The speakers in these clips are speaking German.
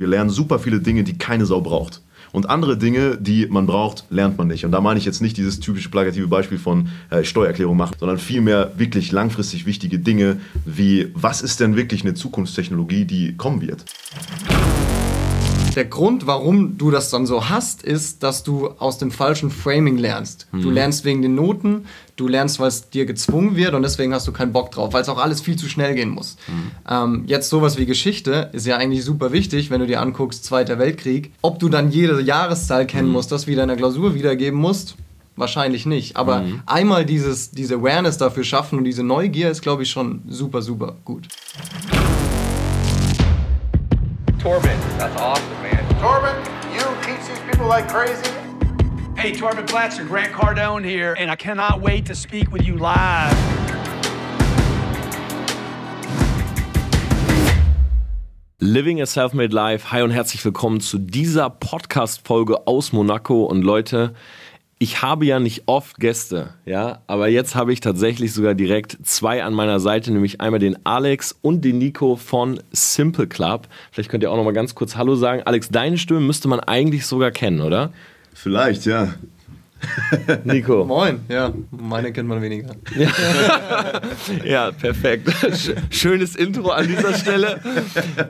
Wir lernen super viele Dinge, die keine Sau braucht. Und andere Dinge, die man braucht, lernt man nicht. Und da meine ich jetzt nicht dieses typische plakative Beispiel von äh, Steuererklärung machen, sondern vielmehr wirklich langfristig wichtige Dinge wie, was ist denn wirklich eine Zukunftstechnologie, die kommen wird? Der Grund, warum du das dann so hast, ist, dass du aus dem falschen Framing lernst. Mhm. Du lernst wegen den Noten, du lernst, weil es dir gezwungen wird und deswegen hast du keinen Bock drauf, weil es auch alles viel zu schnell gehen muss. Mhm. Ähm, jetzt sowas wie Geschichte ist ja eigentlich super wichtig, wenn du dir anguckst, Zweiter Weltkrieg. Ob du dann jede Jahreszahl kennen mhm. musst, das wieder in der Klausur wiedergeben musst, wahrscheinlich nicht. Aber mhm. einmal dieses, diese Awareness dafür schaffen und diese Neugier ist, glaube ich, schon super, super gut. Torben, that's awesome, man. Torben, you teach these people like crazy. Hey, Torben Blatcher, Grant Cardone here, and I cannot wait to speak with you live. Living a Self-Made Life. Hi und herzlich willkommen zu dieser Podcast-Folge aus Monaco. Und Leute, ich habe ja nicht oft Gäste, ja, aber jetzt habe ich tatsächlich sogar direkt zwei an meiner Seite, nämlich einmal den Alex und den Nico von Simple Club. Vielleicht könnt ihr auch noch mal ganz kurz Hallo sagen. Alex, deine Stimme müsste man eigentlich sogar kennen, oder? Vielleicht, ja. Nico. Moin, ja, meine kennt man weniger. ja, perfekt. Schönes Intro an dieser Stelle.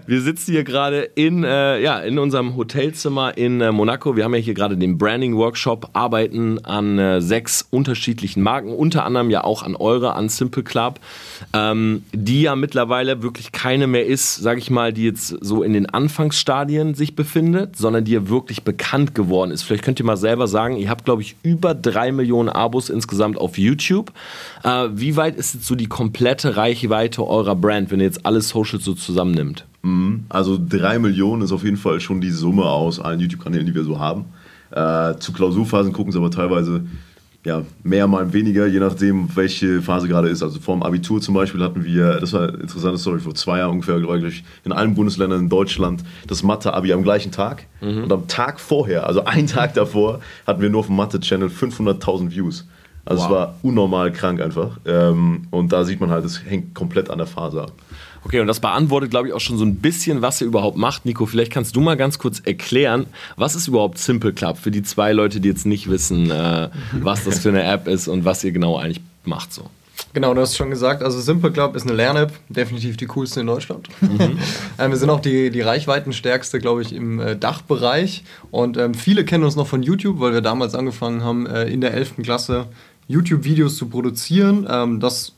Wir sitzen hier gerade in, äh, ja, in unserem Hotelzimmer in äh, Monaco. Wir haben ja hier gerade den Branding Workshop, arbeiten an äh, sechs unterschiedlichen Marken, unter anderem ja auch an eure, an Simple Club, ähm, die ja mittlerweile wirklich keine mehr ist, sage ich mal, die jetzt so in den Anfangsstadien sich befindet, sondern die ja wirklich bekannt geworden ist. Vielleicht könnt ihr mal selber sagen, ihr habt, glaube ich, über drei Millionen Abos insgesamt auf YouTube. Äh, wie weit ist jetzt so die komplette Reichweite eurer Brand, wenn ihr jetzt alles Social so zusammennimmt? Mhm. Also drei Millionen ist auf jeden Fall schon die Summe aus allen YouTube-Kanälen, die wir so haben. Äh, zu Klausurphasen gucken sie aber teilweise ja, mehr, mal weniger, je nachdem, welche Phase gerade ist. Also vor dem Abitur zum Beispiel hatten wir, das war eine interessante Story, vor zwei Jahren ungefähr, glaube ich, in allen Bundesländern in Deutschland das Mathe-Abi am gleichen Tag. Mhm. Und am Tag vorher, also einen Tag davor, hatten wir nur auf dem Mathe-Channel 500.000 Views. Also wow. es war unnormal krank einfach. Ähm, und da sieht man halt, es hängt komplett an der Phase ab. Okay, und das beantwortet, glaube ich, auch schon so ein bisschen, was ihr überhaupt macht. Nico, vielleicht kannst du mal ganz kurz erklären, was ist überhaupt Simple Club für die zwei Leute, die jetzt nicht wissen, äh, was das für eine App ist und was ihr genau eigentlich macht so. Genau, du hast schon gesagt, also Simple Club ist eine Lern-App, definitiv die coolste in Deutschland. Mhm. äh, wir sind auch die, die reichweitenstärkste, glaube ich, im äh, Dachbereich. Und ähm, viele kennen uns noch von YouTube, weil wir damals angefangen haben, äh, in der 11. Klasse YouTube-Videos zu produzieren. Ähm, das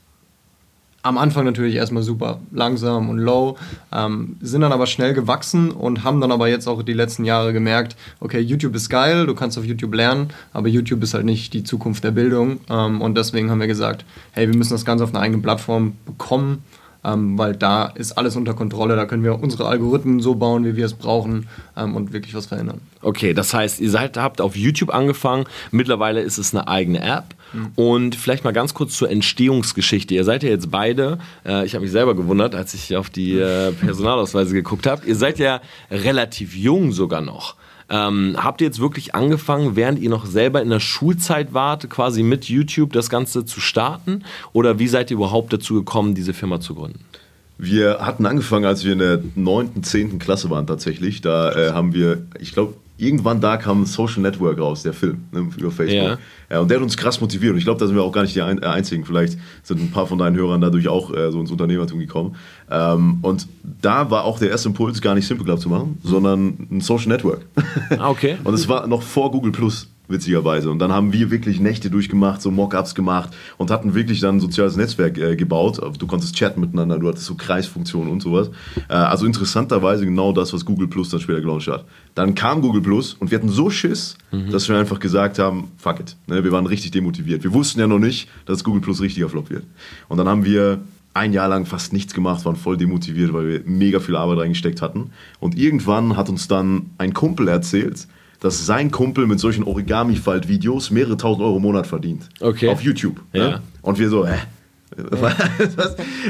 am Anfang natürlich erstmal super langsam und low, ähm, sind dann aber schnell gewachsen und haben dann aber jetzt auch die letzten Jahre gemerkt, okay, YouTube ist geil, du kannst auf YouTube lernen, aber YouTube ist halt nicht die Zukunft der Bildung ähm, und deswegen haben wir gesagt, hey, wir müssen das Ganze auf einer eigenen Plattform bekommen, ähm, weil da ist alles unter Kontrolle, da können wir unsere Algorithmen so bauen, wie wir es brauchen ähm, und wirklich was verändern. Okay, das heißt, ihr seid, habt auf YouTube angefangen, mittlerweile ist es eine eigene App. Und vielleicht mal ganz kurz zur Entstehungsgeschichte. Ihr seid ja jetzt beide, äh, ich habe mich selber gewundert, als ich auf die äh, Personalausweise geguckt habe, ihr seid ja relativ jung sogar noch. Ähm, habt ihr jetzt wirklich angefangen, während ihr noch selber in der Schulzeit wart, quasi mit YouTube das Ganze zu starten? Oder wie seid ihr überhaupt dazu gekommen, diese Firma zu gründen? Wir hatten angefangen, als wir in der 9., 10. Klasse waren tatsächlich. Da äh, haben wir, ich glaube, irgendwann da kam Social Network raus, der Film ne, über Facebook. Ja. ja. und der hat uns krass motiviert. Und ich glaube, da sind wir auch gar nicht die äh, Einzigen. Vielleicht sind ein paar von deinen Hörern dadurch auch äh, so ins Unternehmertum gekommen. Ähm, und da war auch der erste Impuls, gar nicht Simple Club zu machen, sondern ein Social Network. Ah, okay. und es war noch vor Google Plus witzigerweise. Und dann haben wir wirklich Nächte durchgemacht, so Mockups gemacht und hatten wirklich dann ein soziales Netzwerk äh, gebaut. Du konntest chatten miteinander, du hattest so Kreisfunktionen und sowas. Äh, also interessanterweise genau das, was Google Plus dann später gelauncht hat. Dann kam Google Plus und wir hatten so Schiss, mhm. dass wir einfach gesagt haben, fuck it. Ne, wir waren richtig demotiviert. Wir wussten ja noch nicht, dass Google Plus richtiger Flop wird. Und dann haben wir ein Jahr lang fast nichts gemacht, waren voll demotiviert, weil wir mega viel Arbeit reingesteckt hatten. Und irgendwann hat uns dann ein Kumpel erzählt, dass sein Kumpel mit solchen Origami-Falt-Videos mehrere tausend Euro im Monat verdient. Okay. Auf YouTube. Ja. Ne? Und wir so, hä?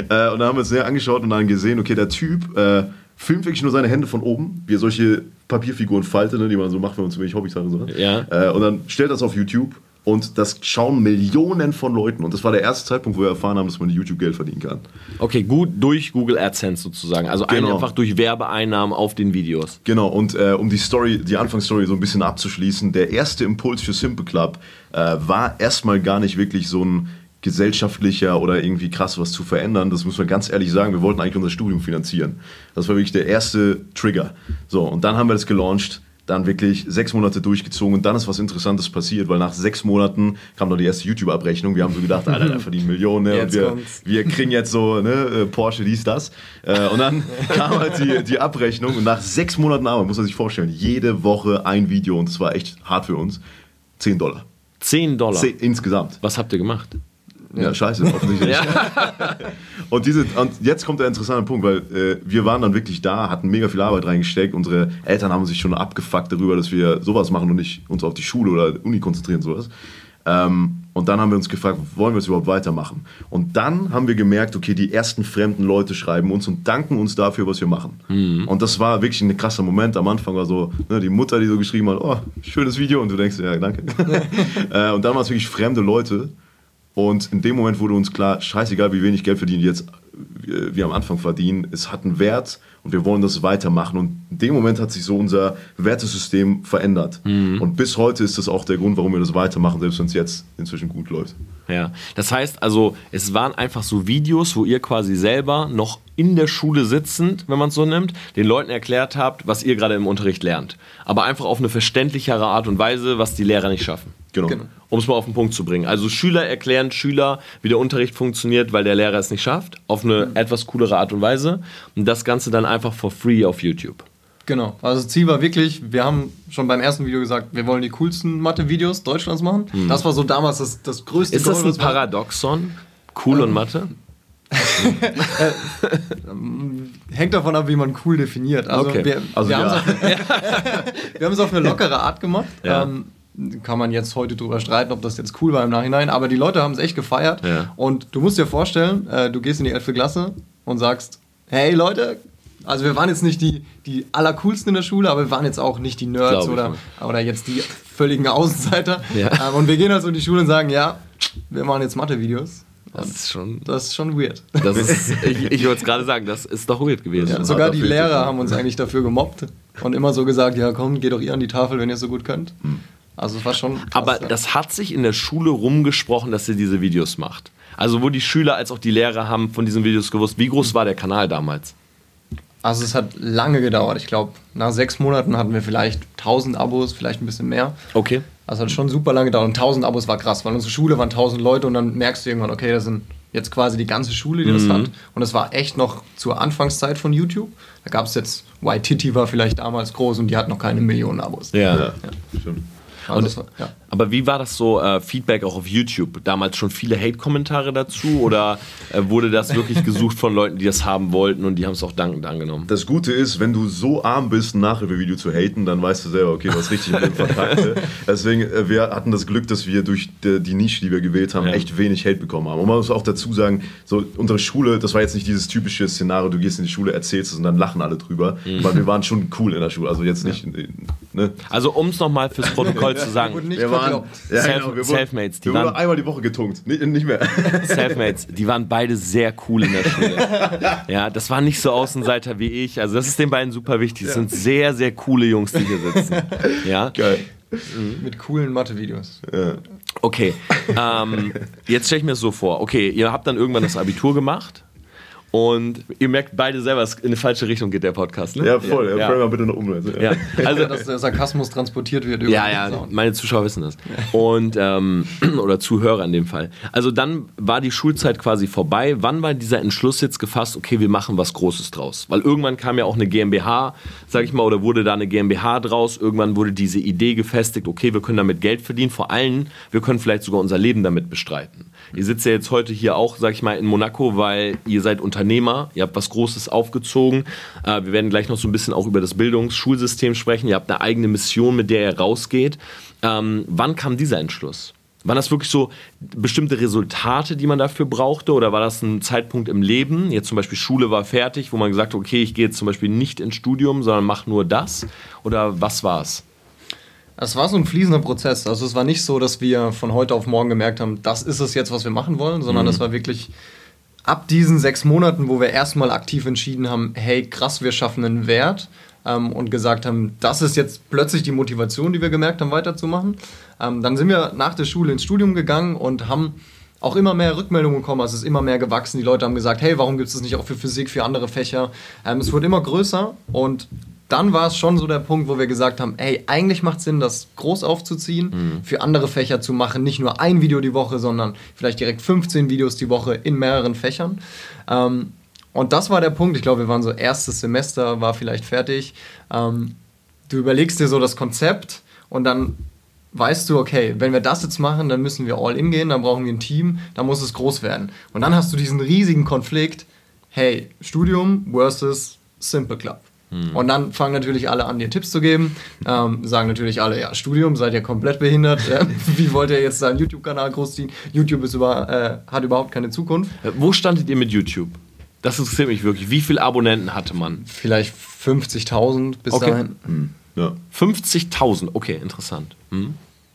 Äh, und dann haben wir uns sehr angeschaut und dann gesehen, okay, der Typ äh, filmt wirklich nur seine Hände von oben, wie er solche Papierfiguren faltet, ne, die man so macht, wenn man zu wenig Hobbys hat und so. Ja. Äh, und dann stellt das auf YouTube Und das schauen Millionen von Leuten. Und das war der erste Zeitpunkt, wo wir erfahren haben, dass man YouTube Geld verdienen kann. Okay, gut durch Google AdSense sozusagen. Also Genau. einfach durch Werbeeinnahmen auf den Videos. Genau, und äh, um die Story, die Anfangsstory so ein bisschen abzuschließen, der erste Impuls für Simple Club äh, war erstmal gar nicht wirklich so ein gesellschaftlicher oder irgendwie krass was zu verändern. Das muss man ganz ehrlich sagen. Wir wollten eigentlich unser Studium finanzieren. Das war wirklich der erste Trigger. So, und dann haben wir das gelauncht, dann wirklich sechs Monate durchgezogen und dann ist was Interessantes passiert, weil nach sechs Monaten kam noch die erste YouTube-Abrechnung. Wir haben so gedacht, Alter, der verdient Millionen ne? und wir, kommt's. wir kriegen jetzt so ne, äh, Porsche, dies, das. Äh, und dann kam halt die, die Abrechnung und nach sechs Monaten Arbeit, muss man sich vorstellen, jede Woche ein Video und das war echt hart für uns. 10 Dollar. 10 Dollar. Zehn, insgesamt. Was habt ihr gemacht? Ja, scheiße, offensichtlich. Und, diese, und jetzt kommt der interessante Punkt, weil äh, wir waren dann wirklich da, hatten mega viel Arbeit reingesteckt. Unsere Eltern haben sich schon abgefuckt darüber, dass wir sowas machen und nicht uns auf die Schule oder Uni konzentrieren, sowas. Ähm, und dann haben wir uns gefragt, wollen wir es überhaupt weitermachen? Und dann haben wir gemerkt, okay, die ersten fremden Leute schreiben uns und danken uns dafür, was wir machen. Und das war wirklich ein krasser Moment. Am Anfang war so ne, die Mutter, die so geschrieben hat, oh, schönes Video. Und du denkst, ja, danke. äh, und dann waren es wirklich fremde Leute. Und in dem Moment wurde uns klar, scheißegal, wie wenig Geld verdienen jetzt wir, wir am Anfang verdienen, es hat einen Wert und wir wollen das weitermachen. Und in dem Moment hat sich so unser Wertesystem verändert. Und bis heute ist das auch der Grund, warum wir das weitermachen, selbst wenn es jetzt inzwischen gut läuft. Ja, das heißt also, es waren einfach so Videos, wo ihr quasi selber noch in der Schule sitzend, wenn man es so nimmt, den Leuten erklärt habt, was ihr gerade im Unterricht lernt. Aber einfach auf eine verständlichere Art und Weise, was die Lehrer nicht schaffen. Genau. Genau. Um es mal auf den Punkt zu bringen. Also Schüler erklären Schüler, wie der Unterricht funktioniert, weil der Lehrer es nicht schafft, auf eine etwas coolere Art und Weise. Und das Ganze dann einfach for free auf YouTube. Genau. Also das Ziel war wirklich, wir haben schon beim ersten Video gesagt, wir wollen die coolsten Mathe-Videos Deutschlands machen. Das war so damals das, das größte Ist das ein Paradoxon? Cool und Mathe? Hängt davon ab, wie man cool definiert. Also Okay. wir, Also wir, ja. haben es auf, auf eine lockere Art gemacht. Ja. Ähm, kann man jetzt heute drüber streiten, ob das jetzt cool war im Nachhinein, aber die Leute haben es echt gefeiert. Ja. Und du musst dir vorstellen, äh, du gehst in die 11. Klasse und sagst, hey Leute, also wir waren jetzt nicht die, die allercoolsten in der Schule, aber wir waren jetzt auch nicht die Nerds oder, oder jetzt die völligen Außenseiter. Ja. Ähm, und wir gehen also in die Schule und sagen, ja, wir machen jetzt Mathe-Videos. Das ist schon. Das ist schon weird. Das ist, ich ich wollte es gerade sagen, das ist doch weird gewesen. Ja, sogar die. Lehrer haben uns eigentlich dafür gemobbt und immer so gesagt, ja komm, geht doch ihr an die Tafel, wenn ihr es so gut könnt. Also es war schon krass, Aber ja. das hat sich in der Schule rumgesprochen, dass ihr diese Videos macht. Also wo die Schüler als auch die Lehrer haben von diesen Videos gewusst. Wie groß war der Kanal damals? Also es hat lange gedauert. Ich glaube, nach sechs Monaten hatten wir vielleicht 1000 Abos, vielleicht ein bisschen mehr. Okay. Also es hat schon super lange gedauert. Und 1000 Abos war krass, weil unsere Schule waren 1000 Leute und dann merkst du irgendwann, okay, das sind jetzt quasi die ganze Schule, die das hat. Und das war echt noch zur Anfangszeit von YouTube. Da gab es jetzt, Waititi war vielleicht damals groß und die hat noch keine Millionen Abos. Ja. Ja, stimmt. Also Und- ja. Aber wie war das so, äh, Feedback auch auf YouTube? Damals schon viele Hate-Kommentare dazu oder äh, wurde das wirklich gesucht von Leuten, die das haben wollten und die haben es auch dankend angenommen? Das Gute ist, wenn du so arm bist, ein Nachhilfevideo zu haten, dann weißt du selber, okay, was richtig mit dem verkackt. ne? Deswegen, äh, wir hatten das Glück, dass wir durch die, die Nische, die wir gewählt haben, Ja. echt wenig Hate bekommen haben. Und man muss auch dazu sagen, so unsere Schule, das war jetzt nicht dieses typische Szenario, du gehst in die Schule, erzählst es und dann lachen alle drüber, weil wir waren schon cool in der Schule. Also jetzt nicht, äh, ne? Also um es nochmal fürs Protokoll zu sagen, Wir waren, verkloppt. Self- wir wurden, Selfmates, die wir wurden waren- einmal die Woche getunkt, nicht, nicht mehr. Selfmates, die waren beide sehr cool in der Schule. Ja, das waren nicht so Außenseiter wie ich. Also das ist den beiden super wichtig. Das sind sehr, sehr coole Jungs, die hier sitzen. Ja, Geil. Mit coolen Mathe-Videos. Ja. okay. Ähm, jetzt stelle ich mir das so vor. Okay, ihr habt dann irgendwann das Abitur gemacht und ihr merkt beide selber, es in eine falsche Richtung geht der Podcast. Ne? Ja, voll. Ja. Ja. Mal bitte noch um. Also, Ja, also dass der Sarkasmus transportiert wird über Ja, den ja, Sound. meine Zuschauer wissen das. Und, ähm, oder Zuhörer in dem Fall. Also dann war die Schulzeit quasi vorbei. Wann war dieser Entschluss jetzt gefasst, okay, wir machen was Großes draus? Weil irgendwann kam ja auch eine GmbH, sag ich mal, oder wurde da eine GmbH draus. Irgendwann wurde diese Idee gefestigt, okay, wir können damit Geld verdienen. Vor allem, wir können vielleicht sogar unser Leben damit bestreiten. Ihr sitzt ja jetzt heute hier auch, sag ich mal, in Monaco, weil ihr seid Unternehmer, ihr habt was Großes aufgezogen. Äh, wir werden gleich noch so ein bisschen auch über das Bildungsschulsystem sprechen. Ihr habt eine eigene Mission, mit der ihr rausgeht. Ähm, wann kam dieser Entschluss? Waren das wirklich so bestimmte Resultate, die man dafür brauchte? Oder war das ein Zeitpunkt im Leben? Jetzt zum Beispiel Schule war fertig, wo man gesagt hat, okay, ich gehe jetzt zum Beispiel nicht ins Studium, sondern mache nur das? Oder was war es? Es war so ein fließender Prozess. Also es war nicht so, dass wir von heute auf morgen gemerkt haben, das ist es jetzt, was wir machen wollen, sondern es war wirklich ab diesen sechs Monaten, wo wir erstmal aktiv entschieden haben, hey, krass, wir schaffen einen Wert ähm, und gesagt haben, das ist jetzt plötzlich die Motivation, die wir gemerkt haben, weiterzumachen. Ähm, dann sind wir nach der Schule ins Studium gegangen und haben auch immer mehr Rückmeldungen bekommen, also es ist immer mehr gewachsen. Die Leute haben gesagt, hey, warum gibt es das nicht auch für Physik, für andere Fächer? Ähm, es wird immer größer und dann war es schon so der Punkt, wo wir gesagt haben, hey, eigentlich macht es Sinn, das groß aufzuziehen, mhm. für andere Fächer zu machen, nicht nur ein Video die Woche, sondern vielleicht direkt 15 Videos die Woche in mehreren Fächern. Ähm, und das war der Punkt. Ich glaube, wir waren so erstes Semester, war vielleicht fertig. Ähm, du überlegst dir so das Konzept und dann weißt du, okay, wenn wir das jetzt machen, dann müssen wir all in gehen, dann brauchen wir ein Team, dann muss es groß werden. Und dann hast du diesen riesigen Konflikt, hey, Studium versus Simple Club. Hm. Und dann fangen natürlich alle an, dir Tipps zu geben. Ähm, sagen natürlich alle, ja, Studium, seid ihr komplett behindert. Wie wollt ihr jetzt seinen YouTube-Kanal großziehen? YouTube ist über, äh, hat überhaupt keine Zukunft. Äh, wo standet ihr mit YouTube? Das interessiert mich wirklich. Wie viele Abonnenten hatte man? Vielleicht 50.000 bis okay. dahin. Hm. Ja. 50.000, okay, interessant. Hm.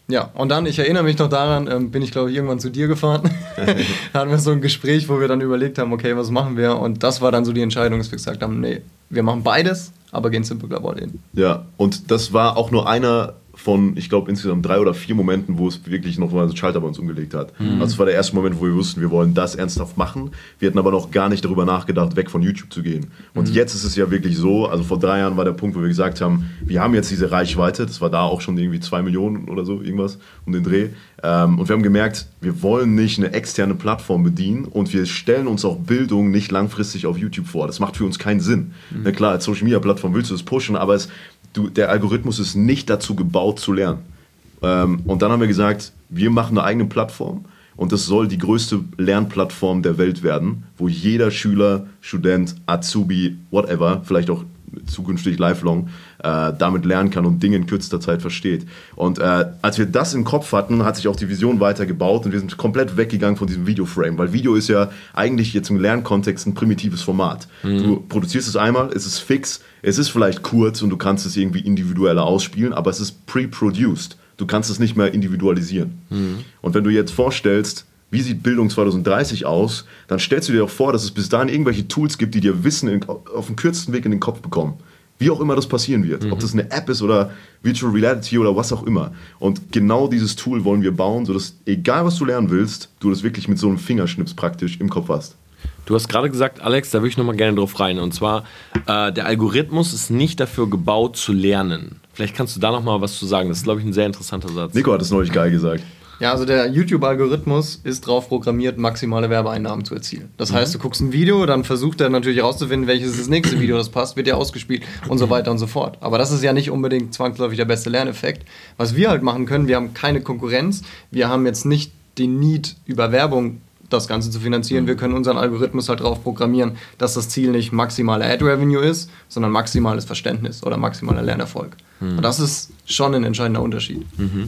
Ja, und dann, ich erinnere mich noch daran, ähm, bin ich glaube ich irgendwann zu dir gefahren. da hatten wir so ein Gespräch, wo wir dann überlegt haben, okay, was machen wir? Und das war dann so die Entscheidung, dass wir gesagt haben, nee, wir machen beides, aber gehen Simple Club All In. Ja, und das war auch nur einer von, ich glaube, insgesamt drei oder vier Momenten, wo es wirklich noch mal einen Schalter bei uns umgelegt hat. Mhm. Also es war der erste Moment, wo wir wussten, wir wollen das ernsthaft machen. Wir hatten aber noch gar nicht darüber nachgedacht, weg von YouTube zu gehen. Und mhm. jetzt ist es ja wirklich so, also vor drei Jahren war der Punkt, wo wir gesagt haben, wir haben jetzt diese Reichweite, das war da auch schon irgendwie zwei Millionen oder so, irgendwas um den Dreh. Ähm, und wir haben gemerkt, wir wollen nicht eine externe Plattform bedienen und wir stellen uns auch Bildung nicht langfristig auf YouTube vor. Das macht für uns keinen Sinn. Mhm. Na klar, als Social Media Plattform willst du es pushen, aber es du, der Algorithmus ist nicht dazu gebaut zu lernen. Ähm, und dann haben wir gesagt, wir machen eine eigene Plattform und das soll die größte Lernplattform der Welt werden, wo jeder Schüler, Student, Azubi, whatever, vielleicht auch zukünftig lifelong, äh, damit lernen kann und Dinge in kürzester Zeit versteht. Und äh, als wir das im Kopf hatten, hat sich auch die Vision weitergebaut und wir sind komplett weggegangen von diesem Videoframe, weil Video ist ja eigentlich jetzt im Lernkontext ein primitives Format. Mhm. Du produzierst es einmal, es ist fix, es ist vielleicht kurz und du kannst es irgendwie individueller ausspielen, aber es ist pre-produced. Du kannst es nicht mehr individualisieren. Mhm. Und wenn du jetzt vorstellst, wie sieht Bildung 2030 aus, dann stellst du dir auch vor, dass es bis dahin irgendwelche Tools gibt, die dir Wissen in, auf dem kürzesten Weg in den Kopf bekommen. Wie auch immer das passieren wird. Mhm. Ob das eine App ist oder Virtual Reality oder was auch immer. Und genau dieses Tool wollen wir bauen, sodass egal was du lernen willst, du das wirklich mit so einem Fingerschnips praktisch im Kopf hast. Du hast gerade gesagt, Alex, da würde ich nochmal gerne drauf rein. Und zwar, äh, der Algorithmus ist nicht dafür gebaut zu lernen. Vielleicht kannst du da nochmal was zu sagen. Das ist, glaube ich, ein sehr interessanter Satz. Nico hat es neulich geil gesagt. Ja, also der YouTube-Algorithmus ist darauf programmiert, maximale Werbeeinnahmen zu erzielen. Das mhm. heißt, du guckst ein Video, dann versucht er natürlich herauszufinden, welches ist das nächste Video, das passt, wird dir ausgespielt und so weiter und so fort. Aber das ist ja nicht unbedingt zwangsläufig der beste Lerneffekt. Was wir halt machen können, wir haben keine Konkurrenz, wir haben jetzt nicht den Need über Werbung das Ganze zu finanzieren. Mhm. Wir können unseren Algorithmus halt darauf programmieren, dass das Ziel nicht maximale Ad-Revenue ist, sondern maximales Verständnis oder maximaler Lernerfolg. Mhm. Und das ist schon ein entscheidender Unterschied. Mhm.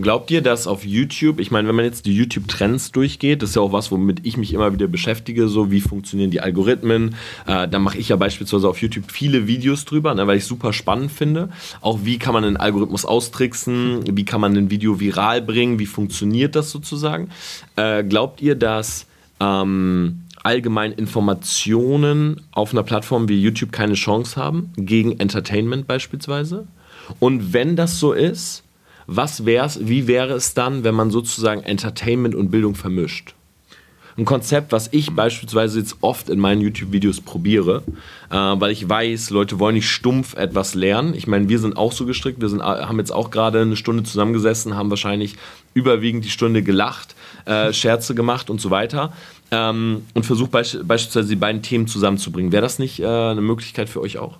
Glaubt ihr, dass auf YouTube, ich meine, wenn man jetzt die YouTube-Trends durchgeht, das ist ja auch was, womit ich mich immer wieder beschäftige, so wie funktionieren die Algorithmen. Äh, da mache ich ja beispielsweise auf YouTube viele Videos drüber, ne, weil ich super spannend finde. Auch wie kann man einen Algorithmus austricksen, wie kann man ein Video viral bringen, wie funktioniert das sozusagen. Äh, glaubt ihr, dass ähm, allgemein Informationen auf einer Plattform wie YouTube keine Chance haben, gegen Entertainment beispielsweise? Und wenn das so ist, was wär's, wie wäre es dann, wenn man sozusagen Entertainment und Bildung vermischt? Ein Konzept, was ich beispielsweise jetzt oft in meinen YouTube-Videos probiere, äh, weil ich weiß, Leute wollen nicht stumpf etwas lernen. Ich meine, wir sind auch so gestrickt, wir sind, haben jetzt auch gerade eine Stunde zusammengesessen, haben wahrscheinlich überwiegend die Stunde gelacht, äh, Scherze gemacht und so weiter ähm, und versucht beisch beispielsweise die beiden Themen zusammenzubringen. Wäre das nicht äh, eine Möglichkeit für euch auch?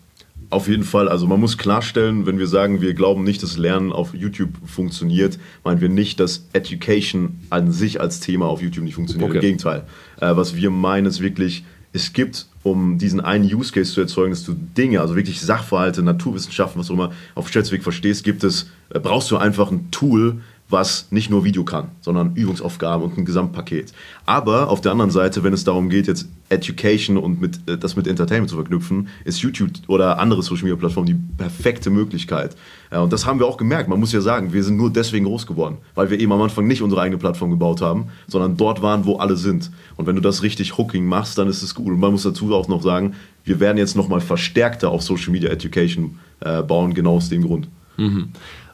Auf jeden Fall. Also man muss klarstellen, wenn wir sagen, wir glauben nicht, dass Lernen auf YouTube funktioniert, meinen wir nicht, dass Education an sich als Thema auf YouTube nicht funktioniert. Okay. Im Gegenteil. Äh, was wir meinen ist wirklich, es gibt, um diesen einen Use Case zu erzeugen, dass du Dinge, also wirklich Sachverhalte, Naturwissenschaften, was auch immer, auf Schätzweg verstehst, gibt es, äh, brauchst du einfach ein Tool, was nicht nur Video kann, sondern Übungsaufgaben und ein Gesamtpaket. Aber auf der anderen Seite, wenn es darum geht, jetzt Education und mit, äh, das mit Entertainment zu verknüpfen, ist YouTube oder andere Social Media Plattformen die perfekte Möglichkeit. Ja, und das haben wir auch gemerkt. Man muss ja sagen, wir sind nur deswegen groß geworden, weil wir eben am Anfang nicht unsere eigene Plattform gebaut haben, sondern dort waren, wo alle sind. Und wenn du das richtig Hooking machst, dann ist es gut. Und man muss dazu auch noch sagen, wir werden jetzt nochmal verstärkter auf Social Media Education äh, bauen, genau aus dem Grund. Mhm.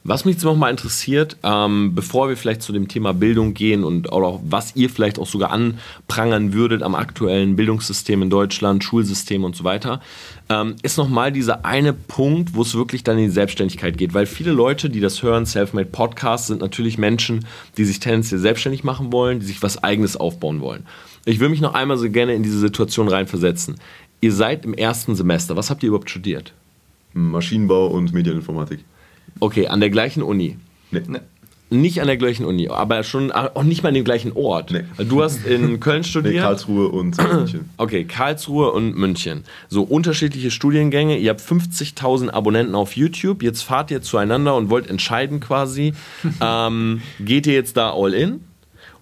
Was mich jetzt noch mal interessiert, ähm, bevor wir vielleicht zu dem Thema Bildung gehen und auch was ihr vielleicht auch sogar anprangern würdet am aktuellen Bildungssystem in Deutschland, Schulsystem und so weiter, ähm, ist noch mal dieser eine Punkt, wo es wirklich dann in die Selbstständigkeit geht. Weil viele Leute, die das hören, Selfmade Podcasts, sind natürlich Menschen, die sich tendenziell selbstständig machen wollen, die sich was Eigenes aufbauen wollen. Ich will mich noch einmal so gerne in diese Situation reinversetzen. Ihr seid im ersten Semester. Was habt ihr überhaupt studiert? Maschinenbau und Medieninformatik. Okay, an der gleichen Uni. Nee. nee. Nicht an der gleichen Uni, aber schon auch nicht mal an dem gleichen Ort. Nee. Du hast in Köln studiert. Nee, Karlsruhe und München. Okay, Karlsruhe und München. So unterschiedliche Studiengänge. Ihr habt 50.000 Abonnenten auf YouTube. Jetzt fahrt ihr zueinander und wollt entscheiden quasi, ähm, geht ihr jetzt da all in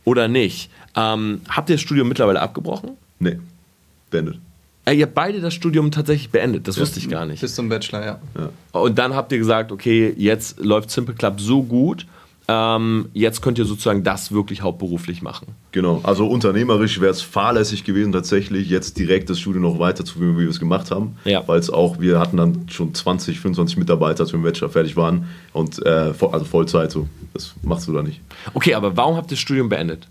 oder nicht? Ähm, habt ihr das Studium mittlerweile abgebrochen? Nee, beendet. Äh, ihr habt beide das Studium tatsächlich beendet, das ja. wusste ich gar nicht. Bis zum Bachelor, ja. ja. Und dann habt ihr gesagt, okay, jetzt läuft Simple Club so gut, ähm, jetzt könnt ihr sozusagen das wirklich hauptberuflich machen. Genau, also unternehmerisch wäre es fahrlässig gewesen, tatsächlich jetzt direkt das Studium noch weiterzuführen, wie wir es gemacht haben. Ja. Weil es auch, wir hatten dann schon 20, 25 Mitarbeiter, als wir im Bachelor fertig waren und äh, also Vollzeit, so. Das machst du da nicht. Okay, aber warum habt ihr das Studium beendet?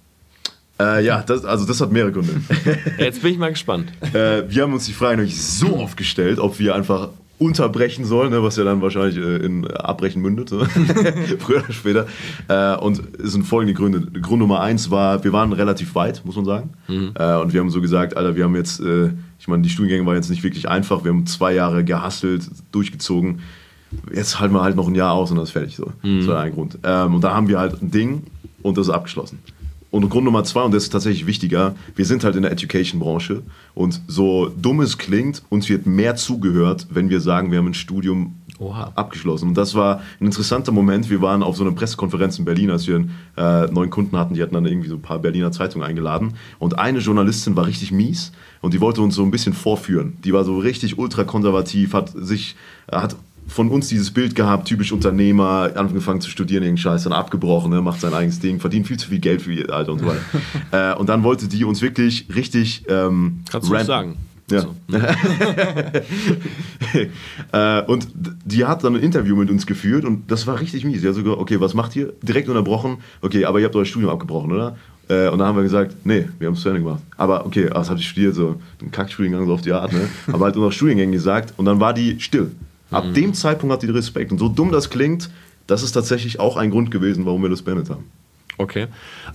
Äh, ja, das, also das hat mehrere Gründe. Jetzt bin ich mal gespannt. Äh, wir haben uns die Frage nämlich so oft gestellt, ob wir einfach unterbrechen sollen, ne, was ja dann wahrscheinlich äh, in Abbrechen mündet, so. früher oder später. Äh, und es sind folgende Gründe. Grund Nummer eins war, wir waren relativ weit, muss man sagen. Mhm. Äh, und wir haben so gesagt, Alter, wir haben jetzt, äh, ich meine, die Studiengänge waren jetzt nicht wirklich einfach. Wir haben zwei Jahre gehustelt, durchgezogen. Jetzt halten wir halt noch ein Jahr aus und dann ist fertig. So. Mhm. Das war ein Grund. Ähm, und da haben wir halt ein Ding und das ist abgeschlossen. Und Grund Nummer zwei, und das ist tatsächlich wichtiger, wir sind halt in der Education-Branche und so dumm es klingt, uns wird mehr zugehört, wenn wir sagen, wir haben ein Studium Oha. abgeschlossen. Und das war ein interessanter Moment. Wir waren auf so einer Pressekonferenz in Berlin, als wir einen äh, neuen Kunden hatten. Die hatten dann irgendwie so ein paar Berliner Zeitungen eingeladen. Und eine Journalistin war richtig mies und die wollte uns so ein bisschen vorführen. Die war so richtig ultrakonservativ, hat sich, hat von uns dieses Bild gehabt, typisch Unternehmer, angefangen zu studieren, irgendeinen Scheiß, dann abgebrochen, ne, macht sein eigenes Ding, verdient viel zu viel Geld für ihr Alter und so weiter. äh, und dann wollte die uns wirklich richtig. Ähm, Kannst du sagen. Ja. So. äh, und die hat dann ein Interview mit uns geführt und das war richtig mies. Sie hat sogar, okay, was macht ihr? Direkt unterbrochen. Okay, aber ihr habt euer Studium abgebrochen, oder? Äh, und dann haben wir gesagt, nee, wir haben es zu Ende gemacht. Aber okay, was habt ihr studiert? So ein Kackstudiengang so auf die Art, ne? Aber halt nur noch Studiengänge gesagt und dann war die still. Ab mhm. dem Zeitpunkt hat die Respekt. Und so dumm das klingt, das ist tatsächlich auch ein Grund gewesen, warum wir das beendet haben. Okay.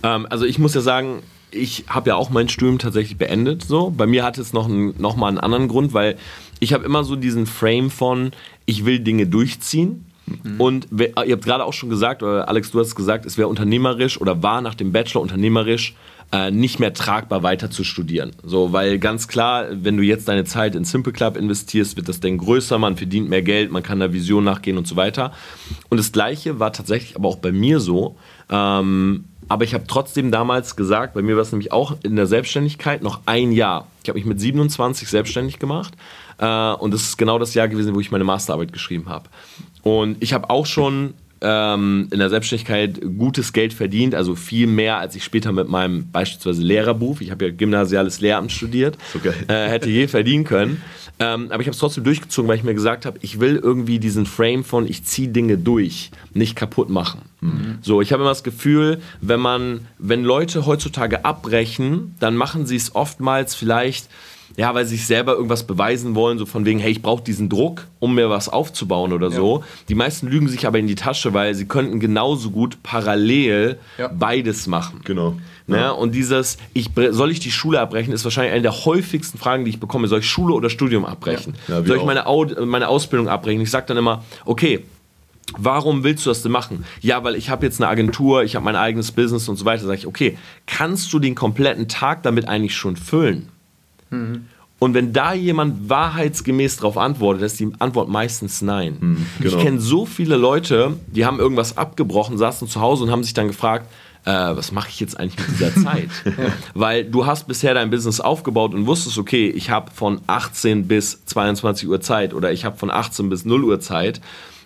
Ähm, also ich muss ja sagen, ich habe ja auch mein Studium tatsächlich beendet. So. Bei mir hat es noch, ein, noch mal einen anderen Grund, weil ich habe immer so diesen Frame von, ich will Dinge durchziehen. Mhm. Und ihr habt gerade auch schon gesagt, oder Alex, du hast gesagt, es wäre unternehmerisch oder war nach dem Bachelor unternehmerisch äh, nicht mehr tragbar weiter zu studieren. So, weil ganz klar, wenn du jetzt deine Zeit in Simple Club investierst, wird das Ding größer, man verdient mehr Geld, man kann der Vision nachgehen und so weiter. Und das Gleiche war tatsächlich aber auch bei mir so. Ähm, aber ich habe trotzdem damals gesagt, bei mir war es nämlich auch in der Selbstständigkeit noch ein Jahr. Ich habe mich mit 27 selbstständig gemacht äh, und das ist genau das Jahr gewesen, wo ich meine Masterarbeit geschrieben habe. Und ich habe auch schon ähm, in der Selbstständigkeit gutes Geld verdient, also viel mehr, als ich später mit meinem beispielsweise Lehrerberuf, ich habe ja gymnasiales Lehramt studiert, okay. äh, hätte je verdienen können. Ähm, aber ich habe es trotzdem durchgezogen, weil ich mir gesagt habe, ich will irgendwie diesen Frame von ich ziehe Dinge durch, nicht kaputt machen. Mhm. So, ich habe immer das Gefühl, wenn man, wenn Leute heutzutage abbrechen, dann machen sie es oftmals vielleicht ja, weil sie sich selber irgendwas beweisen wollen, so von wegen, hey, ich brauche diesen Druck, um mir was aufzubauen oder ja. so. Die meisten lügen sich aber in die Tasche, weil sie könnten genauso gut parallel ja. beides machen. Genau. Ne? Ja. Und dieses, ich, soll ich die Schule abbrechen, ist wahrscheinlich eine der häufigsten Fragen, die ich bekomme. Soll ich Schule oder Studium abbrechen? soll ich meine, meine Ausbildung abbrechen? Ich sage dann immer, okay, Warum willst du das denn machen? Ja, weil ich habe jetzt eine Agentur, ich habe mein eigenes Business und so weiter. Sag ich, okay, kannst du den kompletten Tag damit eigentlich schon füllen? Mhm. Und wenn da jemand wahrheitsgemäß darauf antwortet, ist die Antwort meistens nein. Hm, genau. Ich kenne so viele Leute, die haben irgendwas abgebrochen, saßen zu Hause und haben sich dann gefragt, äh, was mache ich jetzt eigentlich mit dieser Zeit? Weil du hast bisher dein Business aufgebaut und wusstest, okay, ich habe von 18 bis 22 Uhr Zeit oder ich habe von 18 bis 0 Uhr Zeit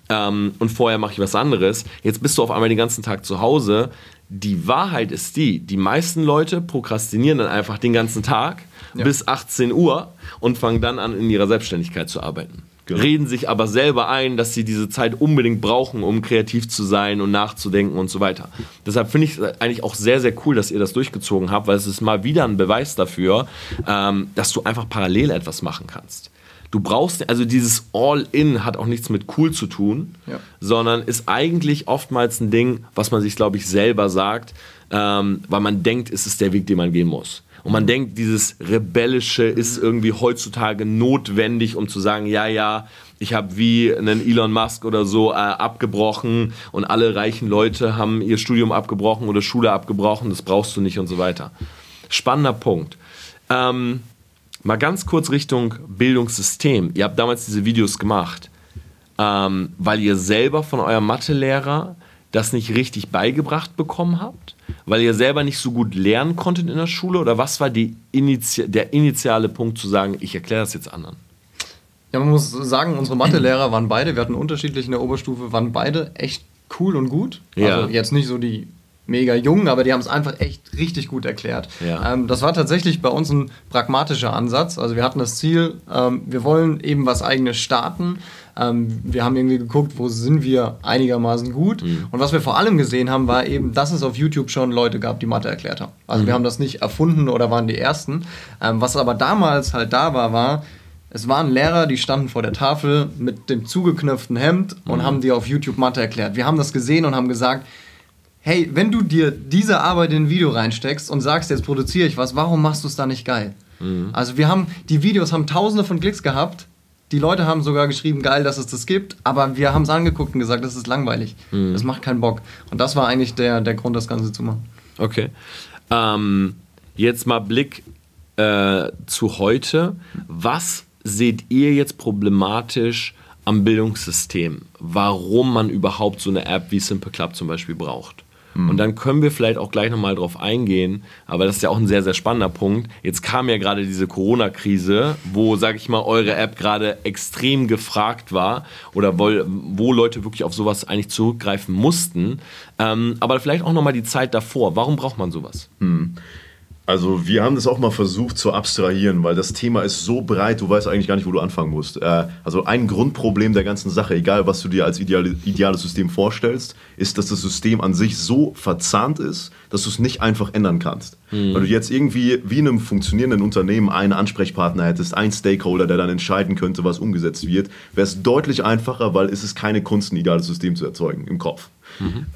ähm, und vorher mache ich was anderes. Jetzt bist du auf einmal den ganzen Tag zu Hause. Die Wahrheit ist die, die meisten Leute prokrastinieren dann einfach den ganzen Tag Ja. bis 18 Uhr und fangen dann an, in ihrer Selbstständigkeit zu arbeiten. Genau. Reden sich aber selber ein, dass sie diese Zeit unbedingt brauchen, um kreativ zu sein und nachzudenken und so weiter. Deshalb finde ich es eigentlich auch sehr, sehr cool, dass ihr das durchgezogen habt, weil es ist mal wieder ein Beweis dafür, ähm, dass du einfach parallel etwas machen kannst. Du brauchst, also dieses All-In hat auch nichts mit cool zu tun, Ja. sondern ist eigentlich oftmals ein Ding, was man sich, glaube ich, selber sagt, ähm, weil man denkt, es ist der Weg, den man gehen muss. Und man denkt, dieses Rebellische ist irgendwie heutzutage notwendig, um zu sagen, ja, ja, ich habe wie einen Elon Musk oder so äh, abgebrochen und alle reichen Leute haben ihr Studium abgebrochen oder Schule abgebrochen, das brauchst du nicht und so weiter. Spannender Punkt. Ähm, mal ganz kurz Richtung Bildungssystem. Ihr habt damals diese Videos gemacht ähm, weil ihr selber von eurem Mathelehrer das nicht richtig beigebracht bekommen habt? Weil ihr selber nicht so gut lernen konntet in der Schule? Oder was war Initi der initiale Punkt zu sagen, ich erkläre das jetzt anderen? Ja, man muss sagen, unsere Mathelehrer waren beide, wir hatten unterschiedlich in der Oberstufe, waren beide echt cool und gut. Ja. Also jetzt nicht so die mega jungen, aber die haben es einfach echt richtig gut erklärt. Ja. Ähm, das war tatsächlich bei uns ein pragmatischer Ansatz. Also wir hatten das Ziel, ähm, wir wollen eben was eigenes starten. Ähm, wir haben irgendwie geguckt, wo sind wir einigermaßen gut. Und was wir vor allem gesehen haben, war eben, dass es auf YouTube schon Leute gab, die Mathe erklärt haben. Also wir haben das nicht erfunden oder waren die Ersten. Ähm, was aber damals halt da war, war, es waren Lehrer, die standen vor der Tafel mit dem zugeknöpften Hemd und haben dir auf YouTube Mathe erklärt. Wir haben das gesehen und haben gesagt, hey, wenn du dir diese Arbeit in ein Video reinsteckst und sagst, jetzt produziere ich was, warum machst du es da nicht geil? Also wir haben, die Videos haben tausende von Klicks gehabt. Die Leute haben sogar geschrieben, geil, dass es das gibt, aber wir haben es angeguckt und gesagt, das ist langweilig. Das macht keinen Bock. Und das war eigentlich der, der Grund, das Ganze zu machen. Okay. Ähm, jetzt mal Blick äh, zu heute. Was seht ihr jetzt problematisch am Bildungssystem? Warum man überhaupt so eine App wie Simple Club zum Beispiel braucht? Und dann können wir vielleicht auch gleich nochmal drauf eingehen, aber das ist ja auch ein sehr, sehr spannender Punkt. Jetzt kam ja gerade diese Corona-Krise, wo, sag ich mal, eure App gerade extrem gefragt war oder wo, wo Leute wirklich auf sowas eigentlich zurückgreifen mussten. Ähm, aber vielleicht auch nochmal die Zeit davor. Warum braucht man sowas? Also wir haben das auch mal versucht zu abstrahieren, weil das Thema ist so breit, du weißt eigentlich gar nicht, wo du anfangen musst. Äh, also ein Grundproblem der ganzen Sache, egal was du dir als ideale, ideales System vorstellst, ist, dass das System an sich so verzahnt ist, dass du es nicht einfach ändern kannst. Weil du jetzt irgendwie wie in einem funktionierenden Unternehmen einen Ansprechpartner hättest, einen Stakeholder, der dann entscheiden könnte, was umgesetzt wird, wäre es deutlich einfacher, weil es ist keine Kunst, ein ideales System zu erzeugen im Kopf.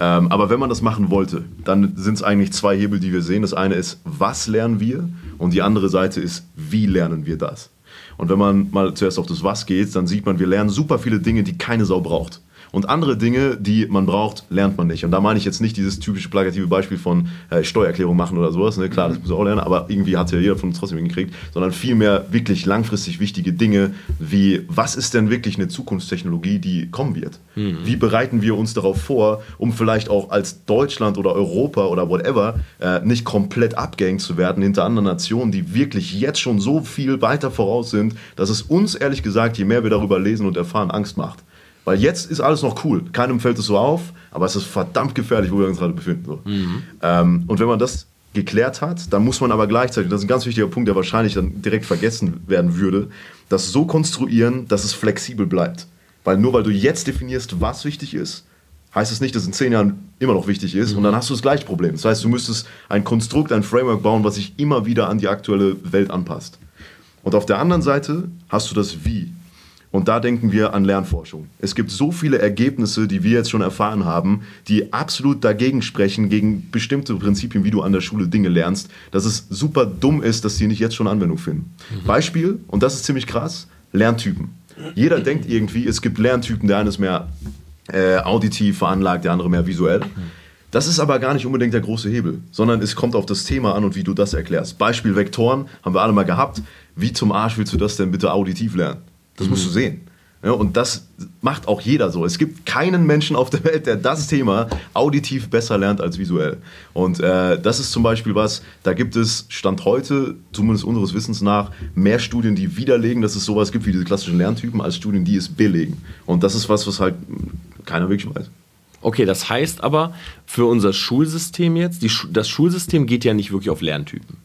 Ähm, aber wenn man das machen wollte, dann sind es eigentlich zwei Hebel, die wir sehen. Das eine ist, was lernen wir? Und die andere Seite ist, wie lernen wir das? Und wenn man mal zuerst auf das Was geht, dann sieht man, wir lernen super viele Dinge, die keine Sau braucht. Und andere Dinge, die man braucht, lernt man nicht. Und da meine ich jetzt nicht dieses typische plakative Beispiel von äh, Steuererklärung machen oder sowas. Ne? Klar, das muss man auch lernen, aber irgendwie hat ja jeder von uns trotzdem hingekriegt. Sondern vielmehr wirklich langfristig wichtige Dinge wie, was ist denn wirklich eine Zukunftstechnologie, die kommen wird? Wie bereiten wir uns darauf vor, um vielleicht auch als Deutschland oder Europa oder whatever äh, nicht komplett abgehängt zu werden hinter anderen Nationen, die wirklich jetzt schon so viel weiter voraus sind, dass es uns ehrlich gesagt, je mehr wir darüber lesen und erfahren, Angst macht. Weil jetzt ist alles noch cool. Keinem fällt es so auf, aber es ist verdammt gefährlich, wo wir uns gerade befinden. So. Ähm, und wenn man das geklärt hat, dann muss man aber gleichzeitig, das ist ein ganz wichtiger Punkt, der wahrscheinlich dann direkt vergessen werden würde, das so konstruieren, dass es flexibel bleibt. Weil nur weil du jetzt definierst, was wichtig ist, heißt es nicht, dass in zehn Jahren immer noch wichtig ist und dann hast du das gleiche Problem. Das heißt, du müsstest ein Konstrukt, ein Framework bauen, was sich immer wieder an die aktuelle Welt anpasst. Und auf der anderen Seite hast du das Wie. Und da denken wir an Lernforschung. Es gibt so viele Ergebnisse, die wir jetzt schon erfahren haben, die absolut dagegen sprechen, gegen bestimmte Prinzipien, wie du an der Schule Dinge lernst, dass es super dumm ist, dass die nicht jetzt schon Anwendung finden. Beispiel, und das ist ziemlich krass, Lerntypen. Jeder denkt irgendwie, es gibt Lerntypen, der eine ist mehr äh, auditiv veranlagt, der andere mehr visuell. Das ist aber gar nicht unbedingt der große Hebel, sondern es kommt auf das Thema an und wie du das erklärst. Beispiel Vektoren haben wir alle mal gehabt. Wie zum Arsch willst du das denn bitte auditiv lernen? Das musst du sehen. Ja, und das macht auch jeder so. Es gibt keinen Menschen auf der Welt, der das Thema auditiv besser lernt als visuell. Und äh, das ist zum Beispiel was, da gibt es Stand heute, zumindest unseres Wissens nach, mehr Studien, die widerlegen, dass es sowas gibt wie diese klassischen Lerntypen, als Studien, die es belegen. Und das ist was, was halt keiner wirklich weiß. Okay, das heißt aber für unser Schulsystem jetzt, die, das Schulsystem geht ja nicht wirklich auf Lerntypen.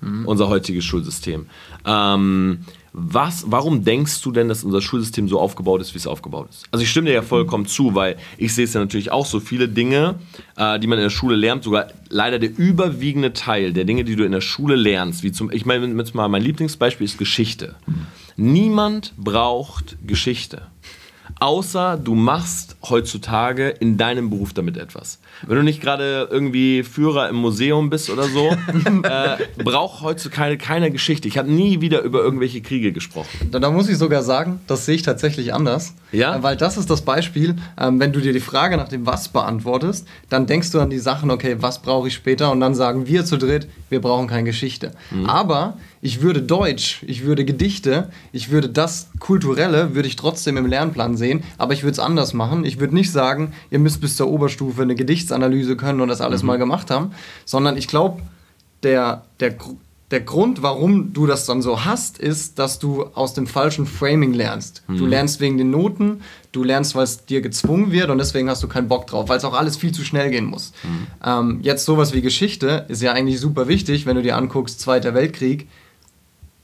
Mhm. Unser heutiges Schulsystem. Ähm, was, warum denkst du denn, dass unser Schulsystem so aufgebaut ist, wie es aufgebaut ist? Also ich stimme dir ja vollkommen zu, weil ich sehe es ja natürlich auch so viele Dinge, äh, die man in der Schule lernt, sogar leider der überwiegende Teil der Dinge, die du in der Schule lernst, wie zum, ich meine, mein Lieblingsbeispiel ist Geschichte. Niemand braucht Geschichte. Außer du machst heutzutage in deinem Beruf damit etwas. Wenn du nicht gerade irgendwie Führer im Museum bist oder so, äh, braucht heutzutage keine Geschichte. Ich habe nie wieder über irgendwelche Kriege gesprochen. Da, da, muss ich sogar sagen, das sehe ich tatsächlich anders. Ja? Äh, weil das ist das Beispiel, ähm, wenn du dir die Frage nach dem Was beantwortest, dann denkst du an die Sachen, okay, was brauche ich später? Und dann sagen wir zu dritt, wir brauchen keine Geschichte. Mhm. Aber ich würde Deutsch, ich würde Gedichte, ich würde das Kulturelle, würde ich trotzdem im Lernplan sehen, aber ich würde es anders machen. Ich würde nicht sagen, ihr müsst bis zur Oberstufe eine Gedichtsanalyse können und das alles mhm. mal gemacht haben, sondern ich glaube, der, der, der Grund, warum du das dann so hast, ist, dass du aus dem falschen Framing lernst. Mhm. Du lernst wegen den Noten, du lernst, weil es dir gezwungen wird und deswegen hast du keinen Bock drauf, weil es auch alles viel zu schnell gehen muss. Mhm. Ähm, jetzt sowas wie Geschichte ist ja eigentlich super wichtig, wenn du dir anguckst, Zweiter Weltkrieg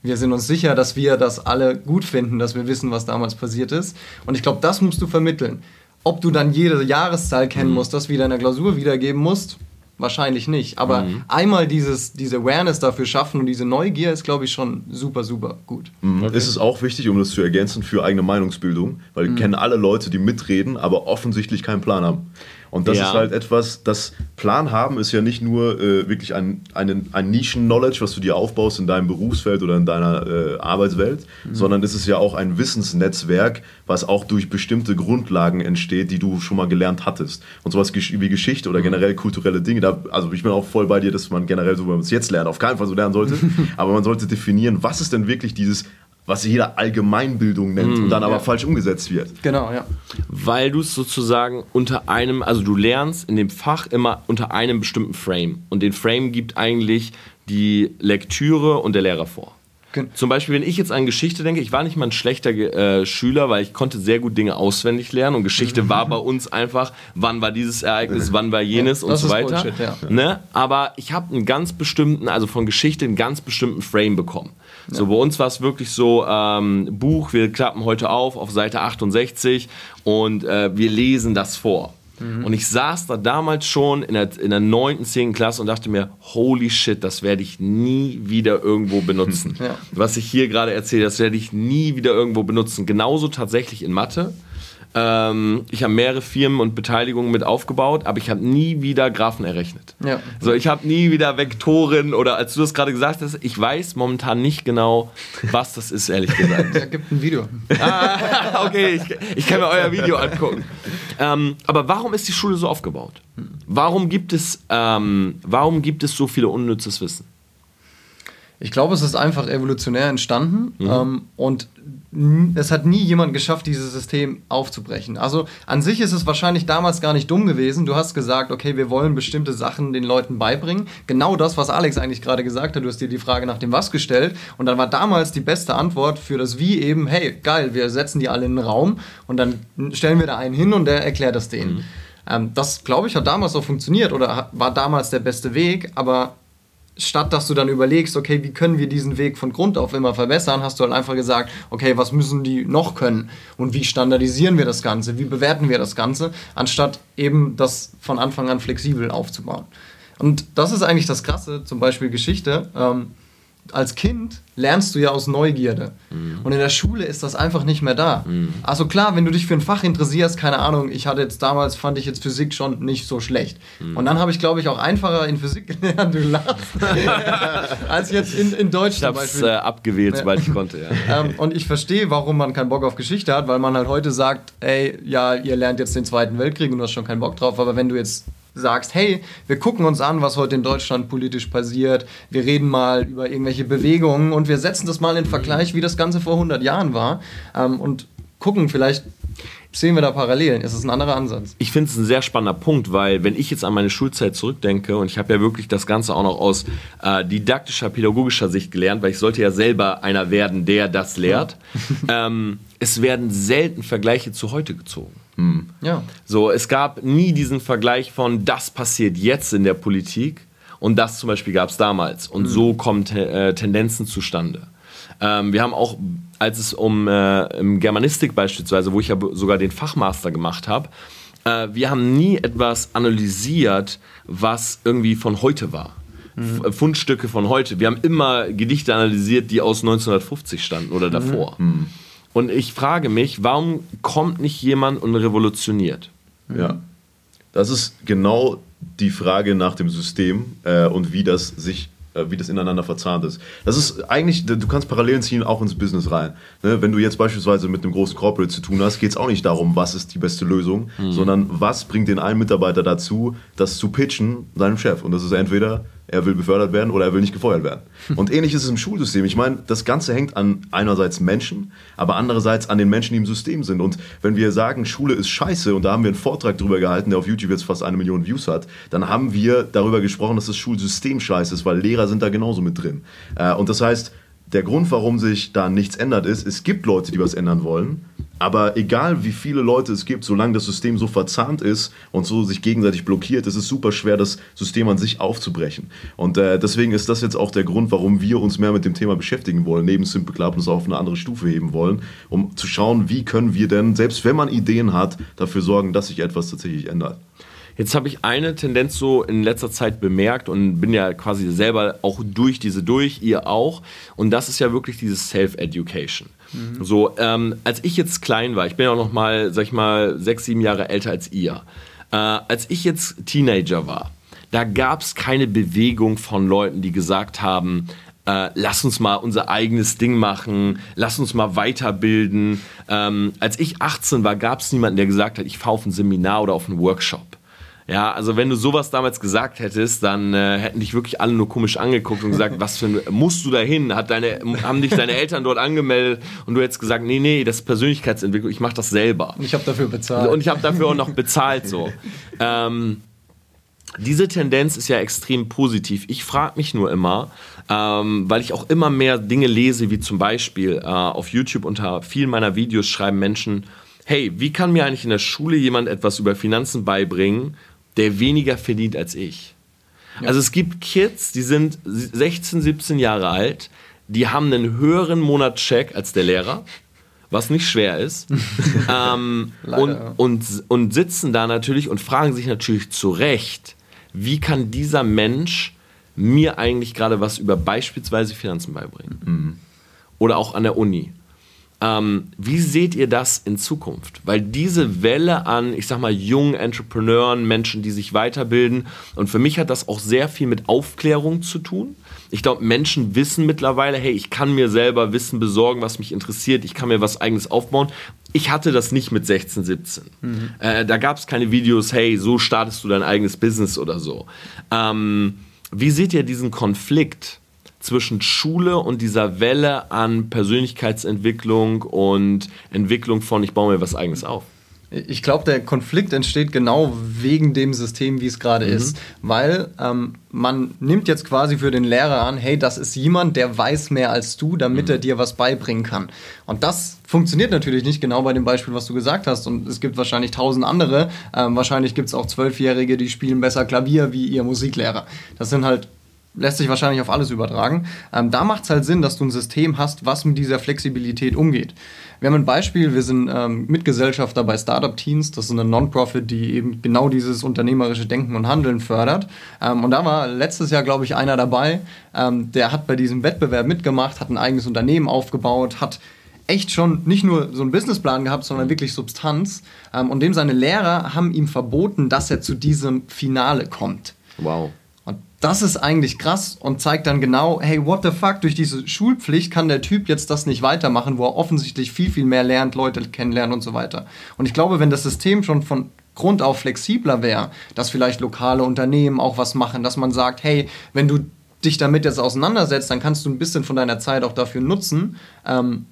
wir sind uns sicher, dass wir das alle gut finden, dass wir wissen, was damals passiert ist. Und ich glaube, das musst du vermitteln. Ob du dann jede Jahreszahl kennen mhm. musst, das wieder in der Klausur wiedergeben musst, Wahrscheinlich nicht. Aber mhm. einmal dieses, diese Awareness dafür schaffen und diese Neugier ist, glaube ich, schon super, super gut. Mhm. Okay. Ist es auch wichtig, um das zu ergänzen, für eigene Meinungsbildung, weil mhm. kennen alle Leute, die mitreden, aber offensichtlich keinen Plan haben. Und das ja. ist halt etwas, das Plan haben ist ja nicht nur äh, wirklich ein, ein, ein Nischen-Knowledge, was du dir aufbaust in deinem Berufsfeld oder in deiner äh, Arbeitswelt, mhm. sondern es ist ja auch ein Wissensnetzwerk, was auch durch bestimmte Grundlagen entsteht, die du schon mal gelernt hattest. Und sowas wie Geschichte oder mhm. generell kulturelle Dinge, da, also ich bin auch voll bei dir, dass man generell so, wenn man es jetzt lernt, auf keinen Fall so lernen sollte, aber man sollte definieren, was ist denn wirklich dieses was jeder Allgemeinbildung nennt mm, und dann aber ja. falsch umgesetzt wird. Genau, ja. Weil du es sozusagen unter einem, also du lernst in dem Fach immer unter einem bestimmten Frame. Und den Frame gibt eigentlich die Lektüre und der Lehrer vor. Zum Beispiel, wenn ich jetzt an Geschichte denke, ich war nicht mal ein schlechter äh, Schüler, weil ich konnte sehr gut Dinge auswendig lernen und Geschichte mhm. war bei uns einfach, wann war dieses Ereignis, wann war jenes ja, und so weiter. Bullshit, ja. ne? Aber ich habe einen ganz bestimmten, also von Geschichte einen ganz bestimmten Frame bekommen. Ja. So bei uns war es wirklich so, ähm, Buch, wir klappen heute auf auf Seite 68 und äh, wir lesen das vor. Mhm. Und ich saß da damals schon in der, in der 9., 10. Klasse und dachte mir, holy shit, das werde ich nie wieder irgendwo benutzen. Ja. Was ich hier gerade erzähle, das werde ich nie wieder irgendwo benutzen. Genauso tatsächlich in Mathe. Ähm, ich habe mehrere Firmen und Beteiligungen mit aufgebaut, aber ich habe nie wieder Graphen errechnet. Ja. So, ich habe nie wieder Vektoren oder als du das gerade gesagt hast, ich weiß momentan nicht genau, was das ist, ehrlich gesagt. Ja, gibt ein Video. Ah, okay, ich, ich, kann mir euer Video angucken. Ähm, aber warum ist die Schule so aufgebaut? Warum gibt es, ähm, warum gibt es so viele unnützes Wissen? Ich glaube, es ist einfach evolutionär entstanden mhm. ähm, und es hat nie jemand geschafft, dieses System aufzubrechen. Also an sich ist es wahrscheinlich damals gar nicht dumm gewesen. Du hast gesagt, okay, wir wollen bestimmte Sachen den Leuten beibringen. Genau das, was Alex eigentlich gerade gesagt hat. Du hast dir die Frage nach dem Was gestellt und dann war damals die beste Antwort für das Wie eben, hey, geil, wir setzen die alle in den Raum und dann stellen wir da einen hin und der erklärt das denen. Mhm. Ähm, das, glaube ich, hat damals auch funktioniert oder war damals der beste Weg, aber statt dass du dann überlegst, okay, wie können wir diesen Weg von Grund auf immer verbessern, hast du halt einfach gesagt, okay, was müssen die noch können und wie standardisieren wir das Ganze, wie bewerten wir das Ganze, anstatt eben das von Anfang an flexibel aufzubauen. Und das ist eigentlich das Krasse, zum Beispiel Geschichte. Ähm, als Kind lernst du ja aus Neugierde. Mhm. Und in der Schule ist das einfach nicht mehr da. Mhm. Also klar, wenn du dich für ein Fach interessierst, keine Ahnung, ich hatte jetzt damals, fand ich jetzt Physik schon nicht so schlecht. Mhm. Und dann habe ich, glaube ich, auch einfacher in Physik gelernt, du lachst, als jetzt in, in Deutsch ich habe es äh, abgewählt, sobald ich konnte, ja. ähm, und ich verstehe, warum man keinen Bock auf Geschichte hat, weil man halt heute sagt, ey, ja, ihr lernt jetzt den Zweiten Weltkrieg und du hast schon keinen Bock drauf, aber wenn du jetzt sagst, hey, wir gucken uns an, was heute in Deutschland politisch passiert, wir reden mal über irgendwelche Bewegungen und wir setzen das mal in Vergleich, wie das Ganze vor 100 Jahren war ähm, und gucken, vielleicht sehen wir da Parallelen. Es ist ein anderer Ansatz. Ich finde es ein sehr spannender Punkt, weil wenn ich jetzt an meine Schulzeit zurückdenke und ich habe ja wirklich das Ganze auch noch aus äh, didaktischer, pädagogischer Sicht gelernt, weil ich sollte ja selber einer werden, der das lehrt. ähm, es werden selten Vergleiche zu heute gezogen. Hm. Ja. So, es gab nie diesen Vergleich von, das passiert jetzt in der Politik und das zum Beispiel gab es damals. Und hm. so kommen äh, Tendenzen zustande. Ähm, wir haben auch, als es um äh, Germanistik beispielsweise, wo ich ja sogar den Fachmaster gemacht habe, äh, wir haben nie etwas analysiert, was irgendwie von heute war. Mhm. Fundstücke von heute. Wir haben immer Gedichte analysiert, die aus 1950 standen oder davor. Mhm. Und ich frage mich, warum kommt nicht jemand und revolutioniert? Ja, das ist genau die Frage nach dem System äh, und wie das sich äh, wie das ineinander verzahnt ist. Das ist eigentlich, du kannst Parallelen ziehen auch ins Business rein. Ne? Wenn du jetzt beispielsweise mit einem großen Corporate zu tun hast, geht es auch nicht darum, was ist die beste Lösung, mhm. sondern was bringt den einen Mitarbeiter dazu, das zu pitchen seinem Chef. Und das ist entweder er will befördert werden oder er will nicht gefeuert werden. Und ähnlich ist es im Schulsystem. Ich meine, das Ganze hängt an einerseits Menschen, aber andererseits an den Menschen, die im System sind. Und wenn wir sagen, Schule ist scheiße, und da haben wir einen Vortrag darüber gehalten, der auf YouTube jetzt fast eine Million Views hat, dann haben wir darüber gesprochen, dass das Schulsystem scheiße ist, weil Lehrer sind da genauso mit drin. Äh, und das heißt, der Grund, warum sich da nichts ändert, ist, es gibt Leute, die was ändern wollen. Aber egal wie viele Leute es gibt, solange das System so verzahnt ist und so sich gegenseitig blockiert, ist es super schwer, das System an sich aufzubrechen. Und äh, deswegen ist das jetzt auch der Grund, warum wir uns mehr mit dem Thema beschäftigen wollen, neben Simple Club und es auf eine andere Stufe heben wollen, um zu schauen, wie können wir denn, selbst wenn man Ideen hat, dafür sorgen, dass sich etwas tatsächlich ändert. Jetzt habe ich eine Tendenz so in letzter Zeit bemerkt und bin ja quasi selber auch durch diese durch, ihr auch. Und das ist ja wirklich dieses Self-Education. Mhm. So, ähm, als ich jetzt klein war, ich bin ja auch noch mal, sag ich mal, sechs, sieben Jahre älter als ihr. Äh, als ich jetzt Teenager war, da gab es keine Bewegung von Leuten, die gesagt haben, äh, lass uns mal unser eigenes Ding machen, lass uns mal weiterbilden. Ähm, als ich 18 war, gab es niemanden, der gesagt hat, ich fahre auf ein Seminar oder auf einen Workshop. Ja, also wenn du sowas damals gesagt hättest, dann äh, hätten dich wirklich alle nur komisch angeguckt und gesagt, was für ein, musst du da hin? Hat deine, haben dich deine Eltern dort angemeldet und du hättest gesagt, nee, nee, das ist Persönlichkeitsentwicklung, ich mache das selber. Und ich habe dafür bezahlt. Und ich habe dafür auch noch bezahlt so. ähm, diese Tendenz ist ja extrem positiv. Ich frage mich nur immer, ähm, weil ich auch immer mehr Dinge lese, wie zum Beispiel äh, auf YouTube unter vielen meiner Videos schreiben Menschen, hey, wie kann mir eigentlich in der Schule jemand etwas über Finanzen beibringen, der weniger verdient als ich. Ja. Also es gibt Kids, die sind 16, 17 Jahre alt, die haben einen höheren Monatscheck als der Lehrer, was nicht schwer ist, ähm, und, und, und sitzen da natürlich und fragen sich natürlich zu Recht, wie kann dieser Mensch mir eigentlich gerade was über beispielsweise Finanzen beibringen? Mhm. Oder auch an der Uni. Ähm, wie seht ihr das in Zukunft? Weil diese Welle an, ich sag mal, jungen Entrepreneuren, Menschen, die sich weiterbilden, und für mich hat das auch sehr viel mit Aufklärung zu tun. Ich glaube, Menschen wissen mittlerweile, hey, ich kann mir selber Wissen besorgen, was mich interessiert, ich kann mir was eigenes aufbauen. Ich hatte das nicht mit 16, 17. Mhm. Äh, da gab es keine Videos, hey, so startest du dein eigenes Business oder so. Ähm, wie seht ihr diesen Konflikt? Zwischen Schule und dieser Welle an Persönlichkeitsentwicklung und Entwicklung von, ich baue mir was eigenes auf? Ich glaube, der Konflikt entsteht genau wegen dem System, wie es gerade mhm. ist. Weil ähm, man nimmt jetzt quasi für den Lehrer an, hey, das ist jemand, der weiß mehr als du, damit mhm. er dir was beibringen kann. Und das funktioniert natürlich nicht genau bei dem Beispiel, was du gesagt hast. Und es gibt wahrscheinlich tausend andere. Ähm, wahrscheinlich gibt es auch Zwölfjährige, die spielen besser Klavier wie ihr Musiklehrer. Das sind halt lässt sich wahrscheinlich auf alles übertragen. Ähm, da macht es halt Sinn, dass du ein System hast, was mit dieser Flexibilität umgeht. Wir haben ein Beispiel, wir sind ähm, Mitgesellschafter bei Startup Teens, das ist eine Non-Profit, die eben genau dieses unternehmerische Denken und Handeln fördert. Ähm, und da war letztes Jahr, glaube ich, einer dabei, ähm, der hat bei diesem Wettbewerb mitgemacht, hat ein eigenes Unternehmen aufgebaut, hat echt schon nicht nur so einen Businessplan gehabt, sondern wirklich Substanz. Ähm, und dem seine Lehrer haben ihm verboten, dass er zu diesem Finale kommt. Wow. Das ist eigentlich krass und zeigt dann genau, hey, what the fuck, durch diese Schulpflicht kann der Typ jetzt das nicht weitermachen, wo er offensichtlich viel, viel mehr lernt, Leute kennenlernt und so weiter. Und ich glaube, wenn das System schon von Grund auf flexibler wäre, dass vielleicht lokale Unternehmen auch was machen, dass man sagt, hey, wenn du dich damit jetzt auseinandersetzt, dann kannst du ein bisschen von deiner Zeit auch dafür nutzen. Ähm,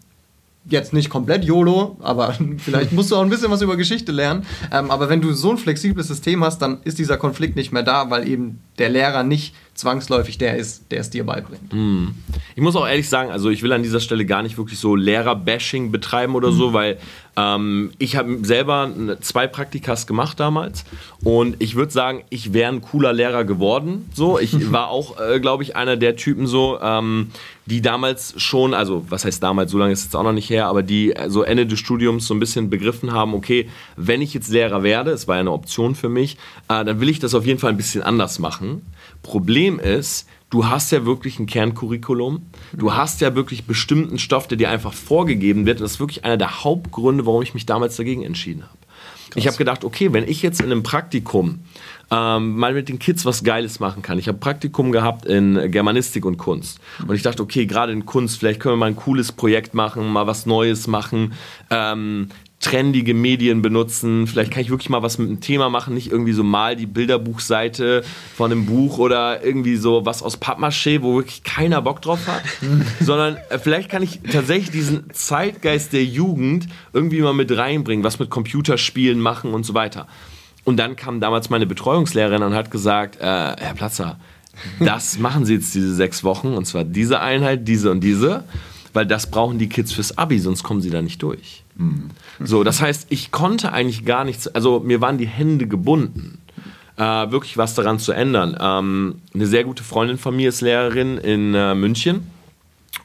jetzt nicht komplett YOLO, aber vielleicht musst du auch ein bisschen was über Geschichte lernen. Ähm, aber wenn du so ein flexibles System hast, dann ist dieser Konflikt nicht mehr da, weil eben der Lehrer nicht zwangsläufig der ist, der es dir beibringt. Hm. Ich muss auch ehrlich sagen, also ich will an dieser Stelle gar nicht wirklich so Lehrer-Bashing betreiben oder mhm. so, weil ähm, ich habe selber zwei Praktikas gemacht damals und ich würde sagen, ich wäre ein cooler Lehrer geworden. So, ich war auch, äh, glaube ich, einer der Typen so, ähm, die damals schon, also was heißt damals, so lange ist es jetzt auch noch nicht her, aber die äh, so Ende des Studiums so ein bisschen begriffen haben, okay, wenn ich jetzt Lehrer werde, es war ja eine Option für mich, äh, dann will ich das auf jeden Fall ein bisschen anders machen. Problem ist, du hast ja wirklich ein Kerncurriculum, du hast ja wirklich bestimmten Stoff, der dir einfach vorgegeben wird. das ist wirklich einer der Hauptgründe, warum ich mich damals dagegen entschieden habe. Ich habe gedacht, okay, wenn ich jetzt in einem Praktikum ähm, mal mit den Kids was Geiles machen kann. Ich habe Praktikum gehabt in Germanistik und Kunst. Und ich dachte, okay, gerade in Kunst, vielleicht können wir mal ein cooles Projekt machen, mal was Neues machen. Ähm, trendige Medien benutzen. Vielleicht kann ich wirklich mal was mit einem Thema machen, nicht irgendwie so mal die Bilderbuchseite von einem Buch oder irgendwie so was aus Pappmaché, wo wirklich keiner Bock drauf hat, sondern äh, vielleicht kann ich tatsächlich diesen Zeitgeist der Jugend irgendwie mal mit reinbringen, was mit Computerspielen machen und so weiter. Und dann kam damals meine Betreuungslehrerin und hat gesagt, äh, Herr Platzer, das machen Sie jetzt diese sechs Wochen und zwar diese Einheit, diese und diese, weil das brauchen die Kids fürs Abi, sonst kommen sie da nicht durch. Mhm. So, das heißt, ich konnte eigentlich gar nichts, also mir waren die Hände gebunden, äh, wirklich was daran zu ändern. Ähm, eine sehr gute Freundin von mir ist Lehrerin in äh, München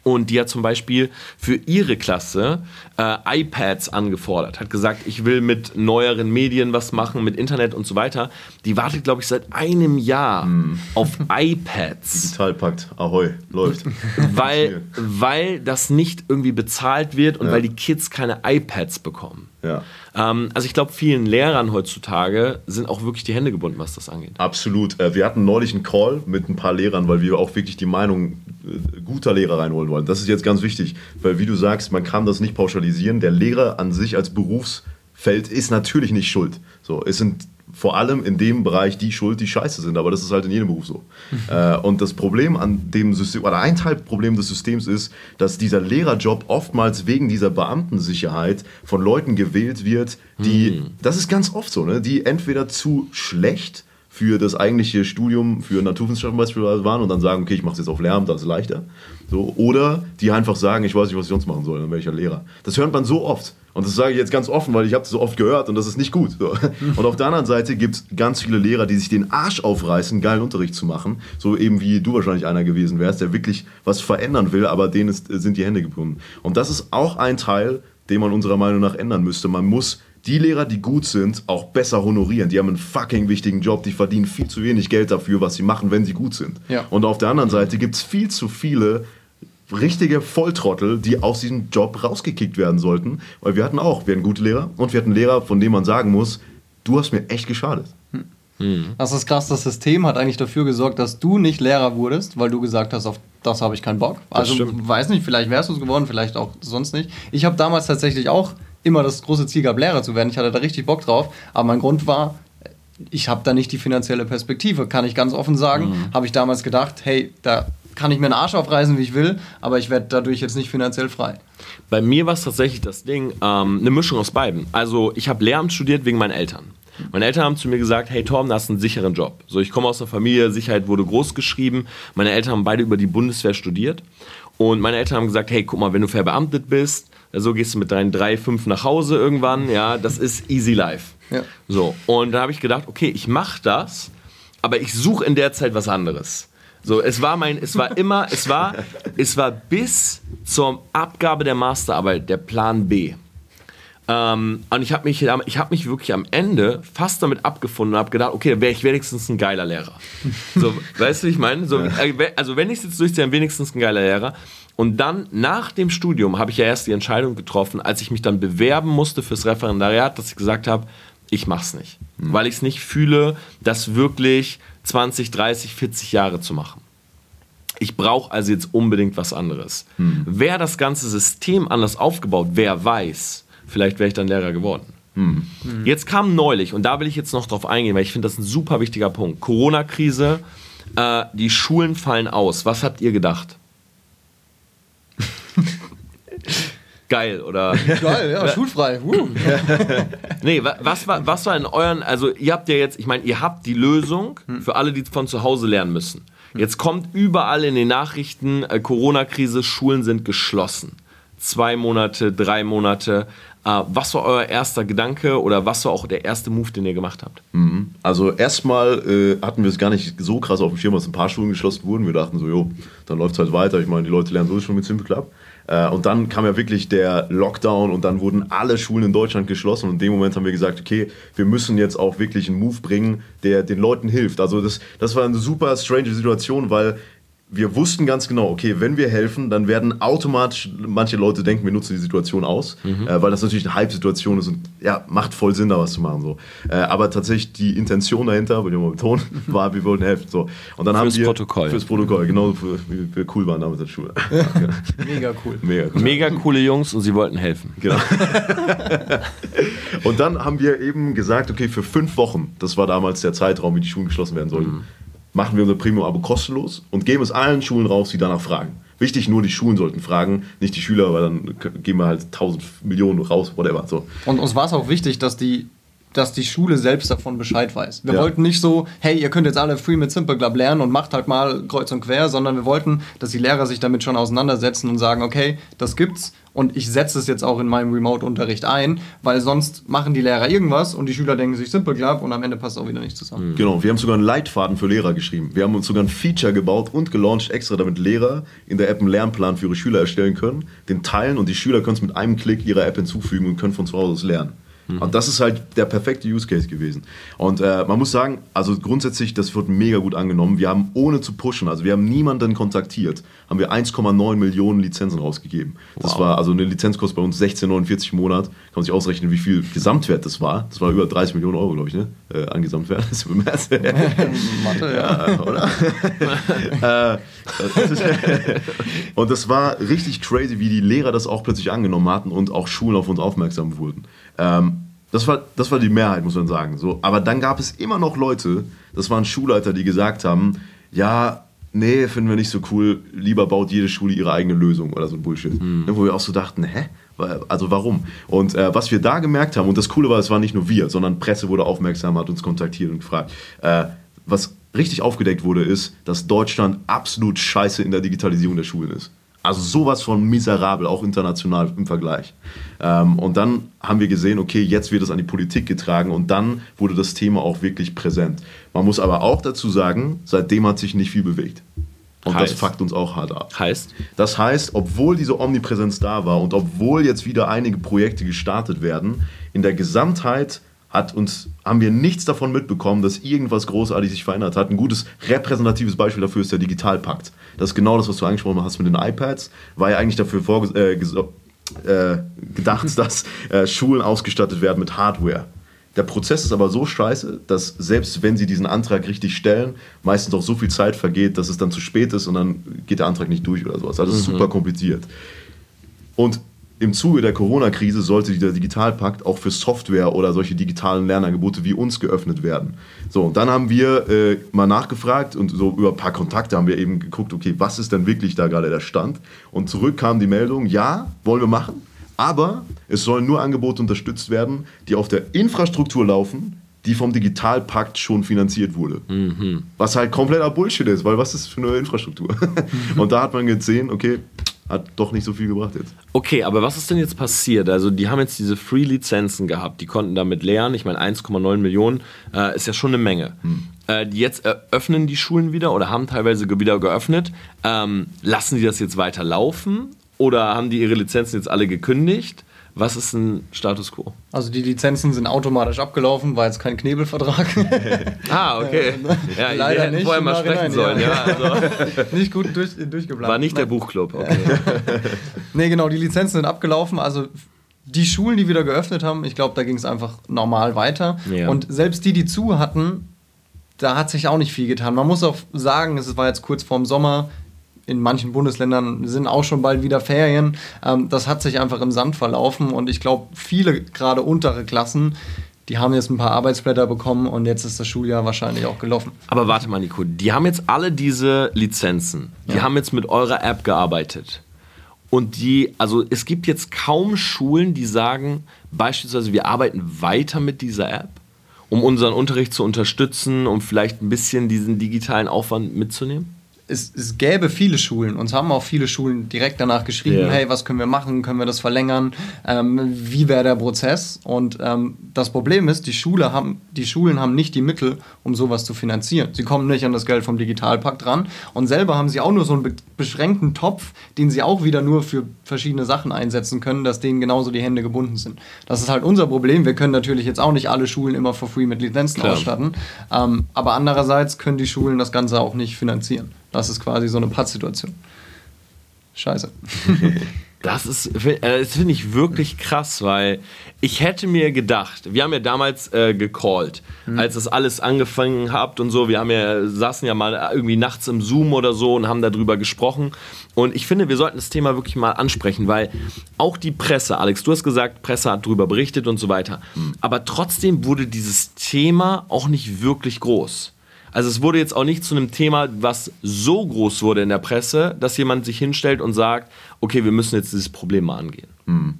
und die hat zum Beispiel für ihre Klasse äh, iPads angefordert, hat gesagt, ich will mit neueren Medien was machen, mit Internet und so weiter. Die wartet, glaube ich, seit einem Jahr mm. auf iPads. Digitalpakt, ahoi, läuft. Weil, weil das nicht irgendwie bezahlt wird und ja. weil die Kids keine iPads bekommen. Ja. Ähm, also ich glaube, vielen Lehrern heutzutage sind auch wirklich die Hände gebunden, was das angeht. Absolut. Äh, wir hatten neulich einen Call mit ein paar Lehrern, weil wir auch wirklich die Meinung äh, guter Lehrer reinholen wollen. Das ist jetzt ganz wichtig, weil wie du sagst, man kann das nicht pauschalisieren. Der Lehrer an sich als Berufsfeld ist natürlich nicht schuld. So, es sind vor allem in dem Bereich die schuld, die scheiße sind. Aber das ist halt in jedem Beruf so. Mhm. Äh, und das Problem an dem System, oder ein Teilproblem des Systems ist, dass dieser Lehrerjob oftmals wegen dieser Beamtensicherheit von Leuten gewählt wird, die, mhm. das ist ganz oft so, ne, die entweder zu schlecht für das eigentliche Studium für Naturwissenschaften beispielsweise waren und dann sagen, okay, ich mache es jetzt auf Lehramt, das ist leichter. So, oder die einfach sagen, ich weiß nicht, was ich sonst machen soll, dann wäre ich ja Lehrer. Das hört man so oft. Und das sage ich jetzt ganz offen, weil ich habe das so oft gehört und das ist nicht gut. So. Und auf der anderen Seite gibt es ganz viele Lehrer, die sich den Arsch aufreißen, geilen Unterricht zu machen. So eben wie du wahrscheinlich einer gewesen wärst, der wirklich was verändern will, aber denen ist, sind die Hände gebunden. Und das ist auch ein Teil, den man unserer Meinung nach ändern müsste. Man muss die Lehrer, die gut sind, auch besser honorieren. Die haben einen fucking wichtigen Job, die verdienen viel zu wenig Geld dafür, was sie machen, wenn sie gut sind. Ja. Und auf der anderen Seite gibt es viel zu viele richtige Volltrottel, die aus diesem Job rausgekickt werden sollten. Weil wir hatten auch, wir hatten gute Lehrer und wir hatten Lehrer, von denen man sagen muss, du hast mir echt geschadet. Hm. Das ist krass, das System hat eigentlich dafür gesorgt, dass du nicht Lehrer wurdest, weil du gesagt hast, auf das habe ich keinen Bock. Also weiß nicht, vielleicht wärst du es geworden, vielleicht auch sonst nicht. Ich habe damals tatsächlich auch immer das große Ziel gehabt, Lehrer zu werden. Ich hatte da richtig Bock drauf, aber mein Grund war, ich habe da nicht die finanzielle Perspektive, kann ich ganz offen sagen. Mhm. Habe ich damals gedacht, hey, da kann ich mir einen Arsch aufreißen, wie ich will, aber ich werde dadurch jetzt nicht finanziell frei. Bei mir war es tatsächlich das Ding, ähm, eine Mischung aus beiden. Also ich habe Lehramt studiert wegen meinen Eltern. Meine Eltern haben zu mir gesagt, hey Torben, du hast einen sicheren Job. So, ich komme aus einer Familie, Sicherheit wurde groß geschrieben. Meine Eltern haben beide über die Bundeswehr studiert. Und meine Eltern haben gesagt, hey, guck mal, wenn du verbeamtet bist, so gehst du mit deinen drei, fünf nach Hause irgendwann, ja, das ist easy life. Ja. So, und da habe ich gedacht, okay, ich mache das, aber ich suche in der Zeit was anderes. So, es war mein, es war immer, es war, es war bis zur Abgabe der Masterarbeit der Plan B. Ähm, und ich habe mich, ich hab mich wirklich am Ende fast damit abgefunden und habe gedacht, okay, dann wäre ich wenigstens ein geiler Lehrer. So, weißt du, ich meine? So, äh, also wenn ich es jetzt durchziehe, dann wenigstens ein geiler Lehrer. Und dann nach dem Studium habe ich ja erst die Entscheidung getroffen, als ich mich dann bewerben musste fürs Referendariat, dass ich gesagt habe, ich mache es nicht. Mhm. Weil ich es nicht fühle, das wirklich 20, 30, 40 Jahre zu machen. Ich brauche also jetzt unbedingt was anderes. Hm. Wäre das ganze System anders aufgebaut, wer weiß, vielleicht wäre ich dann Lehrer geworden. Jetzt kam neulich, und da will ich jetzt noch drauf eingehen, weil ich finde, das ist ein super wichtiger Punkt. Corona-Krise, äh, die Schulen fallen aus. Was habt ihr gedacht? Geil, oder? Geil, ja, schulfrei. Uh. Nee, wa- was war, was war in euren, also ihr habt ja jetzt, ich meine, ihr habt die Lösung Hm. für alle, die von zu Hause lernen müssen. Jetzt kommt überall in den Nachrichten, äh, Corona-Krise, Schulen sind geschlossen. Zwei Monate, drei Monate. Äh, was war euer erster Gedanke oder was war auch der erste Move, den ihr gemacht habt? Also erstmal äh, hatten wir es gar nicht so krass auf dem Schirm, dass ein paar Schulen geschlossen wurden. Wir dachten so, jo, dann läuft es halt weiter. Ich meine, die Leute lernen sowieso schon mit Simple Club. Äh, und dann kam ja wirklich der Lockdown und dann wurden alle Schulen in Deutschland geschlossen. Und in dem Moment haben wir gesagt, okay, wir müssen jetzt auch wirklich einen Move bringen, der den Leuten hilft. Also das, das war eine super strange Situation, weil wir wussten ganz genau, okay, wenn wir helfen, dann werden automatisch manche Leute denken, wir nutzen die Situation aus, äh, weil das natürlich eine Hype-Situation ist und ja, macht voll Sinn, da was zu machen. So. Äh, aber tatsächlich die Intention dahinter, will ich mal betonen, war, wir wollten helfen. So. Und dann haben Fürs wir, Protokoll. Fürs Protokoll, genau, für, wie wir cool waren damals in der Schule. Mega cool. Mega cool. Mega coole Jungs und sie wollten helfen. Genau. und dann haben wir eben gesagt, okay, für fünf Wochen, das war damals der Zeitraum, wie die Schulen geschlossen werden sollten, machen wir unser Premium-Abo kostenlos und geben es allen Schulen raus, die danach fragen. Wichtig, nur die Schulen sollten fragen, nicht die Schüler, weil dann geben wir halt tausend Millionen raus, whatever. So. Und uns war es auch wichtig, dass die, dass die Schule selbst davon Bescheid weiß. Wir Ja. wollten nicht so, hey, ihr könnt jetzt alle free mit Simple Club lernen und macht halt mal kreuz und quer, sondern wir wollten, dass die Lehrer sich damit schon auseinandersetzen und sagen, okay, das gibt's und ich setze es jetzt auch in meinem Remote-Unterricht ein, weil sonst machen die Lehrer irgendwas und die Schüler denken sich Simple Club und am Ende passt auch wieder nicht zusammen. Genau, wir haben sogar einen Leitfaden für Lehrer geschrieben. Wir haben uns sogar ein Feature gebaut und gelauncht, extra damit Lehrer in der App einen Lernplan für ihre Schüler erstellen können, den teilen und die Schüler können es mit einem Klick ihrer App hinzufügen und können von zu Hause aus lernen. Und das ist halt der perfekte Use Case gewesen. Und äh, man muss sagen, also grundsätzlich, das wird mega gut angenommen. Wir haben ohne zu pushen, also wir haben niemanden kontaktiert, haben wir 1,9 Millionen Lizenzen rausgegeben. Das Wow. war also eine Lizenz kostet bei uns 16,49 im Monat. Kann man sich ausrechnen, wie viel Gesamtwert das war. Das war über 30 Millionen Euro, glaube ich, ne? Äh, an Gesamtwert. Das ist bemerkt. Mathe, ja. Ja, oder? Äh, das und das war richtig crazy, wie die Lehrer das auch plötzlich angenommen hatten und auch Schulen auf uns aufmerksam wurden. Ähm, das war, das war die Mehrheit, muss man sagen. So, aber dann gab es immer noch Leute, das waren Schulleiter, die gesagt haben, ja, nee, finden wir nicht so cool, lieber baut jede Schule ihre eigene Lösung oder so ein Bullshit. Ne, Wo wir auch so dachten, hä? Also warum? Und äh, was wir da gemerkt haben, und das Coole war, es waren nicht nur wir, sondern Presse wurde aufmerksam, hat uns kontaktiert und gefragt. Äh, was richtig aufgedeckt wurde, ist, dass Deutschland absolut scheiße in der Digitalisierung der Schulen ist. Also sowas von miserabel, auch international im Vergleich. Ähm, und dann haben wir gesehen, okay, jetzt wird es an die Politik getragen und dann wurde das Thema auch wirklich präsent. Man muss aber auch dazu sagen, seitdem hat sich nicht viel bewegt. Und Heißt? das fuckt uns auch hart ab. Heißt, Das heißt, obwohl diese Omnipräsenz da war und obwohl jetzt wieder einige Projekte gestartet werden, in der Gesamtheit hat uns, haben wir nichts davon mitbekommen, dass irgendwas großartig sich verändert hat. Ein gutes repräsentatives Beispiel dafür ist der Digitalpakt. Das ist genau das, was du angesprochen hast mit den iPads. War ja eigentlich dafür äh, äh, gedacht, dass äh, Schulen ausgestattet werden mit Hardware. Der Prozess ist aber so scheiße, dass selbst wenn sie diesen Antrag richtig stellen, meistens auch so viel Zeit vergeht, dass es dann zu spät ist und dann geht der Antrag nicht durch oder sowas. Also es ist super kompliziert. Und im Zuge der Corona-Krise sollte dieser Digitalpakt auch für Software oder solche digitalen Lernangebote wie uns geöffnet werden. So, und dann haben wir äh, mal nachgefragt und so über ein paar Kontakte haben wir eben geguckt, okay, was ist denn wirklich da gerade der Stand? Und zurück kam die Meldung, ja, wollen wir machen, aber es sollen nur Angebote unterstützt werden, die auf der Infrastruktur laufen, die vom Digitalpakt schon finanziert wurde. Was halt kompletter Bullshit ist, weil was ist für eine Infrastruktur? und da hat man gesehen, okay, hat doch nicht so viel gebracht jetzt. Okay, aber was ist denn jetzt passiert? Also, die haben jetzt diese Free-Lizenzen gehabt, die konnten damit lernen. Ich meine, 1,9 Millionen äh, ist ja schon eine Menge. Äh, die jetzt öffnen die Schulen wieder oder haben teilweise wieder geöffnet. Ähm, lassen die das jetzt weiter laufen oder haben die ihre Lizenzen jetzt alle gekündigt? Was ist ein Status quo? Also die Lizenzen sind automatisch abgelaufen, war jetzt kein Knebelvertrag. Ah, okay. Ja, Leider wir nicht vorher mal sprechen sollen. Ja. also, nicht gut durch, durchgeplant. war nicht der. Buchclub. Okay. Nee, genau, die Lizenzen sind abgelaufen. Also die Schulen, die wieder geöffnet haben, ich glaube, da ging es einfach normal weiter. Ja. Und selbst die, die zu hatten, da hat sich auch nicht viel getan. Man muss auch sagen, es war jetzt kurz vorm Sommer. In manchen Bundesländern sind auch schon bald wieder Ferien. Ähm, das hat sich einfach im Sand verlaufen und ich glaube, viele gerade untere Klassen, die haben jetzt ein paar Arbeitsblätter bekommen und jetzt ist das Schuljahr wahrscheinlich auch gelaufen. Aber warte mal, Nico, die haben jetzt alle diese Lizenzen. Die ja. haben jetzt mit eurer App gearbeitet. Und die, also es gibt jetzt kaum Schulen, die sagen, beispielsweise, wir arbeiten weiter mit dieser App, um unseren Unterricht zu unterstützen, um vielleicht ein bisschen diesen digitalen Aufwand mitzunehmen? Es, es gäbe viele Schulen, uns haben auch viele Schulen direkt danach geschrieben, yeah. hey, was können wir machen, können wir das verlängern, ähm, wie wäre der Prozess? Und ähm, das Problem ist, die, Schule haben, die Schulen haben nicht die Mittel, um sowas zu finanzieren. Sie kommen nicht an das Geld vom Digitalpakt ran und selber haben sie auch nur so einen beschränkten Topf, den sie auch wieder nur für verschiedene Sachen einsetzen können, dass denen genauso die Hände gebunden sind. Das ist halt unser Problem. Wir können natürlich jetzt auch nicht alle Schulen immer for free mit Lizenzen Klar. ausstatten, ähm, aber andererseits können die Schulen das Ganze auch nicht finanzieren. Das ist quasi so eine Pattsituation. Scheiße. Das ist, äh, das finde ich wirklich krass, weil ich hätte mir gedacht, wir haben ja damals äh, gecallt, mhm. als das alles angefangen habt und so, wir haben ja, saßen ja mal irgendwie nachts im Zoom oder so und haben darüber gesprochen. Und ich finde, wir sollten das Thema wirklich mal ansprechen, weil auch die Presse, Alex, du hast gesagt, Presse hat darüber berichtet und so weiter. Mhm. Aber trotzdem wurde dieses Thema auch nicht wirklich groß. Also es wurde jetzt auch nicht zu einem Thema, was so groß wurde in der Presse, dass jemand sich hinstellt und sagt, okay, wir müssen jetzt dieses Problem mal angehen. Mhm.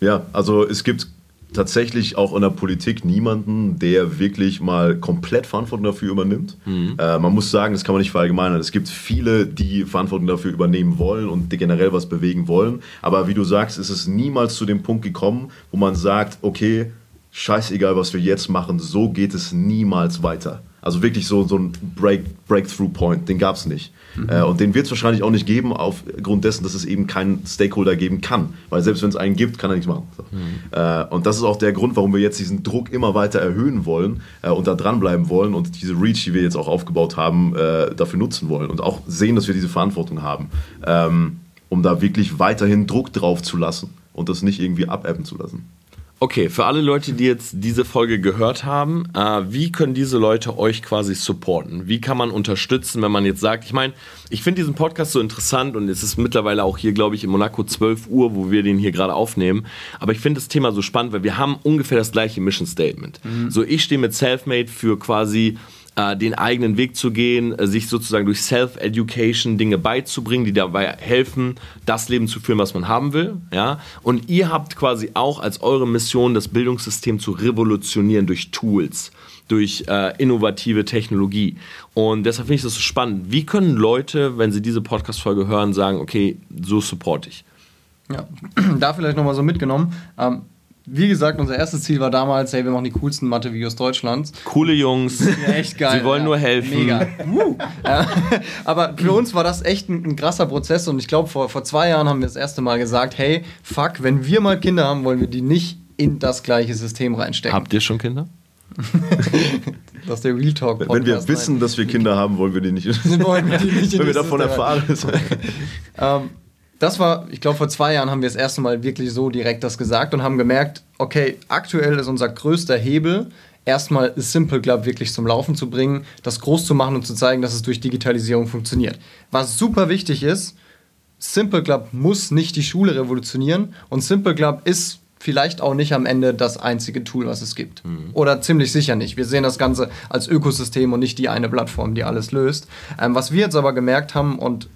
Ja, also es gibt tatsächlich auch in der Politik niemanden, der wirklich mal komplett Verantwortung dafür übernimmt. Mhm. Äh, man muss sagen, das kann man nicht verallgemeinern. Es gibt viele, die Verantwortung dafür übernehmen wollen und generell was bewegen wollen. Aber wie du sagst, ist es niemals zu dem Punkt gekommen, wo man sagt, okay, scheißegal, was wir jetzt machen, so geht es niemals weiter. Also wirklich so, so ein Break, Breakthrough-Point, den gab es nicht. Mhm. Äh, und den wird es wahrscheinlich auch nicht geben, aufgrund dessen, dass es eben keinen Stakeholder geben kann. Weil selbst wenn es einen gibt, kann er nichts machen. So. Mhm. Äh, und das ist auch der Grund, warum wir jetzt diesen Druck immer weiter erhöhen wollen äh, und da dranbleiben wollen und diese Reach, die wir jetzt auch aufgebaut haben, äh, dafür nutzen wollen und auch sehen, dass wir diese Verantwortung haben, ähm, um da wirklich weiterhin Druck drauf zu lassen und das nicht irgendwie abebben zu lassen. Okay, für alle Leute, die jetzt diese Folge gehört haben, äh, wie können diese Leute euch quasi supporten? Wie kann man unterstützen, wenn man jetzt sagt, ich meine, ich finde diesen Podcast so interessant und es ist mittlerweile auch hier, glaube ich, in Monaco 12 Uhr, wo wir den hier gerade aufnehmen. Aber ich finde das Thema so spannend, weil wir haben ungefähr das gleiche Mission Statement. Mhm. So, ich stehe mit Selfmade für quasi äh, den eigenen Weg zu gehen, äh, sich sozusagen durch Self-Education Dinge beizubringen, die dabei helfen, das Leben zu führen, was man haben will. Ja? Und ihr habt quasi auch als eure Mission, das Bildungssystem zu revolutionieren durch Tools durch äh, innovative Technologie. Und deshalb finde ich das so spannend. Wie können Leute, wenn sie diese Podcast-Folge hören, sagen, okay, so support ich? Ja, da vielleicht nochmal so mitgenommen. Ähm, wie gesagt, unser erstes Ziel war damals, hey, wir machen die coolsten Mathe-Videos Deutschlands. Coole Jungs. Ja, echt geil. Sie wollen ja. nur helfen. Mega. Uh. aber für uns war das echt ein, ein krasser Prozess und ich glaube, vor, vor zwei Jahren haben wir das erste Mal gesagt, hey, fuck, wenn wir mal Kinder haben, wollen wir die nicht in das gleiche System reinstecken. Habt ihr schon Kinder? das ist der Real Talk Podcast. Wenn wir wissen, dass wir Kinder haben, wollen wir die nicht. wollen wir die nicht Wenn wir davon erfahren. ähm, das war, ich glaube, vor zwei Jahren haben wir das erste Mal wirklich so direkt das gesagt und haben gemerkt, okay, aktuell ist unser größter Hebel, erstmal Simple Club wirklich zum Laufen zu bringen, das groß zu machen und zu zeigen, dass es durch Digitalisierung funktioniert. Was super wichtig ist, Simple Club muss nicht die Schule revolutionieren und Simple Club ist vielleicht auch nicht am Ende das einzige Tool, was es gibt. Mhm. Oder ziemlich sicher nicht. Wir sehen das Ganze als Ökosystem und nicht die eine Plattform, die alles löst. Ähm, was wir jetzt aber gemerkt haben und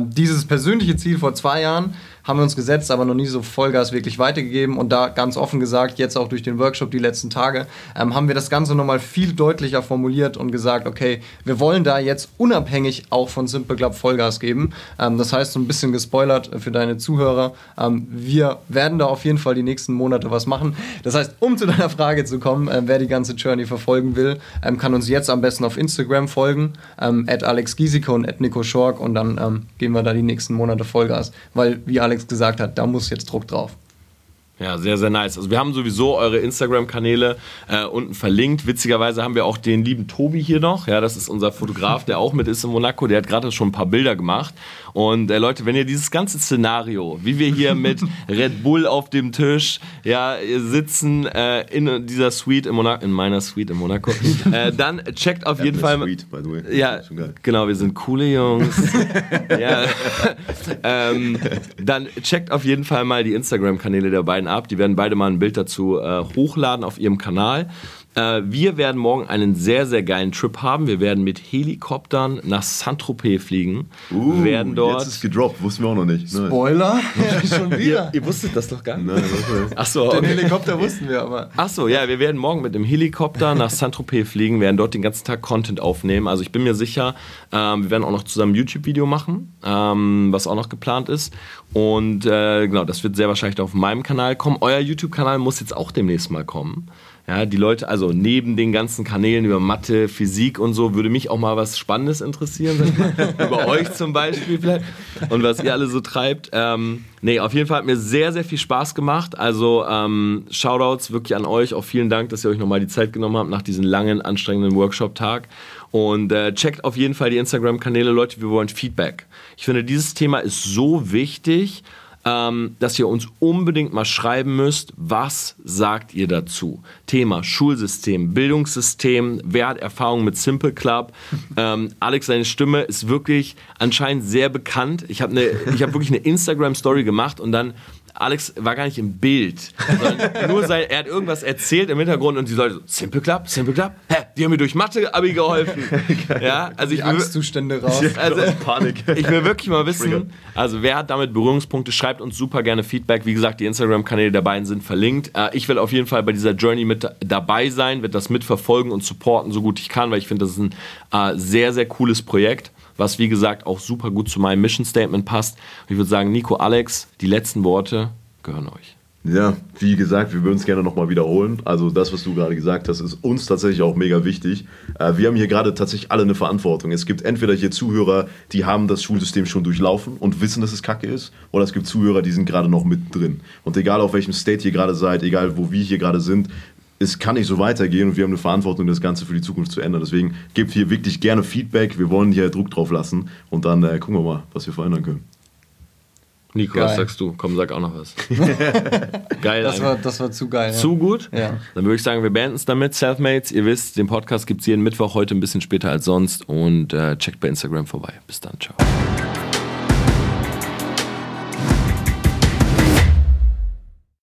dieses persönliche Ziel vor zwei Jahren haben wir uns gesetzt, aber noch nie so Vollgas wirklich weitergegeben. Und da ganz offen gesagt, jetzt auch durch den Workshop die letzten Tage, ähm, haben wir das Ganze nochmal viel deutlicher formuliert und gesagt, okay, wir wollen da jetzt unabhängig auch von Simple Club Vollgas geben. Ähm, das heißt, so ein bisschen gespoilert für deine Zuhörer. Ähm, wir werden da auf jeden Fall die nächsten Monate was machen. Das heißt, um zu deiner Frage zu kommen, äh, wer die ganze Journey verfolgen will, ähm, kann uns jetzt am besten auf Instagram folgen, ähm, at Alex Giesecke und at Nico Schork und dann ähm, gehen wir da die nächsten Monate Vollgas. Weil, wie Alex Alex gesagt hat, da muss jetzt Druck drauf. Ja, sehr, sehr nice. Also wir haben sowieso eure Instagram-Kanäle äh, unten verlinkt. Witzigerweise haben wir auch den lieben Tobi hier noch. Ja, das ist unser Fotograf, der auch mit ist in Monaco. Der hat gerade schon ein paar Bilder gemacht. Und äh, Leute, wenn ihr dieses ganze Szenario, wie wir hier mit Red Bull auf dem Tisch ja, sitzen äh, in dieser Suite in Monaco, in meiner Suite in Monaco, äh, dann checkt auf jeden Fall. Suite, by the way. Ja, genau, wir sind coole Jungs. ja. ähm, dann checkt auf jeden Fall mal die Instagram-Kanäle der beiden ab. Die werden beide mal ein Bild dazu äh, hochladen auf ihrem Kanal. Äh, wir werden morgen einen sehr, sehr geilen Trip haben. Wir werden mit Helikoptern nach Saint-Tropez fliegen. Uh, werden dort jetzt ist gedroppt, wussten wir auch noch nicht. Spoiler, schon wieder. Ihr, ihr, wusstet das doch gar nicht. Nein, Ach so, okay. Den Helikopter wussten wir aber. Ach so, ja, wir werden morgen mit dem Helikopter nach Saint-Tropez fliegen, werden dort den ganzen Tag Content aufnehmen. Also ich bin mir sicher, ähm, wir werden auch noch zusammen ein YouTube-Video machen, ähm, was auch noch geplant ist. Und äh, genau, das wird sehr wahrscheinlich auf meinem Kanal kommen. Euer YouTube-Kanal muss jetzt auch demnächst mal kommen. Ja, die Leute, also neben den ganzen Kanälen über Mathe, Physik und so, würde mich auch mal was Spannendes interessieren. über euch zum Beispiel vielleicht. Und was ihr alle so treibt. Ähm, nee, auf jeden Fall hat mir sehr, sehr viel Spaß gemacht. Also ähm, Shoutouts wirklich an euch. Auch vielen Dank, dass ihr euch nochmal die Zeit genommen habt nach diesem langen, anstrengenden Workshop-Tag. Und äh, checkt auf jeden Fall die Instagram-Kanäle. Leute, wir wollen Feedback. Ich finde, dieses Thema ist so wichtig ähm, dass ihr uns unbedingt mal schreiben müsst, was sagt ihr dazu? Thema Schulsystem, Bildungssystem, wer hat Erfahrung mit Simple Club? Ähm, Alex, seine Stimme ist wirklich anscheinend sehr bekannt. Ich habe hab wirklich eine Instagram-Story gemacht und dann Alex war gar nicht im Bild, nur sein, er hat irgendwas erzählt im Hintergrund und die Leute so, Simple Club, Simple Club, hä, die haben mir durch Mathe-Abi geholfen. ja, also die ich Angstzustände raus. Also, Panik. Ich will wirklich mal wissen, also wer hat damit Berührungspunkte, schreibt uns super gerne Feedback. Wie gesagt, die Instagram-Kanäle der beiden sind verlinkt. Äh, ich will auf jeden Fall bei dieser Journey mit dabei sein, wird das mitverfolgen und supporten, so gut ich kann, weil ich finde, das ist ein äh, sehr, sehr cooles Projekt was wie gesagt auch super gut zu meinem Mission Statement passt. Und ich würde sagen, Nico, Alex, die letzten Worte gehören euch. Ja, wie gesagt, wir würden es gerne nochmal wiederholen. Also das, was du gerade gesagt hast, ist uns tatsächlich auch mega wichtig. Äh, wir haben hier gerade tatsächlich alle eine Verantwortung. Es gibt entweder hier Zuhörer, die haben das Schulsystem schon durchlaufen und wissen, dass es kacke ist, oder es gibt Zuhörer, die sind gerade noch mit drin. Und egal auf welchem State ihr gerade seid, egal wo wir hier gerade sind, es kann nicht so weitergehen und wir haben eine Verantwortung, das Ganze für die Zukunft zu ändern. Deswegen gebt hier wirklich gerne Feedback. Wir wollen hier Druck drauf lassen und dann äh, gucken wir mal, was wir verändern können. Nico, geil. was sagst du? Komm, sag auch noch was. geil. Das war, das war zu geil. Zu gut? Ja. Dann würde ich sagen, wir beenden es damit. Selfmates, ihr wisst, den Podcast gibt es jeden Mittwoch, heute ein bisschen später als sonst. Und äh, checkt bei Instagram vorbei. Bis dann, ciao.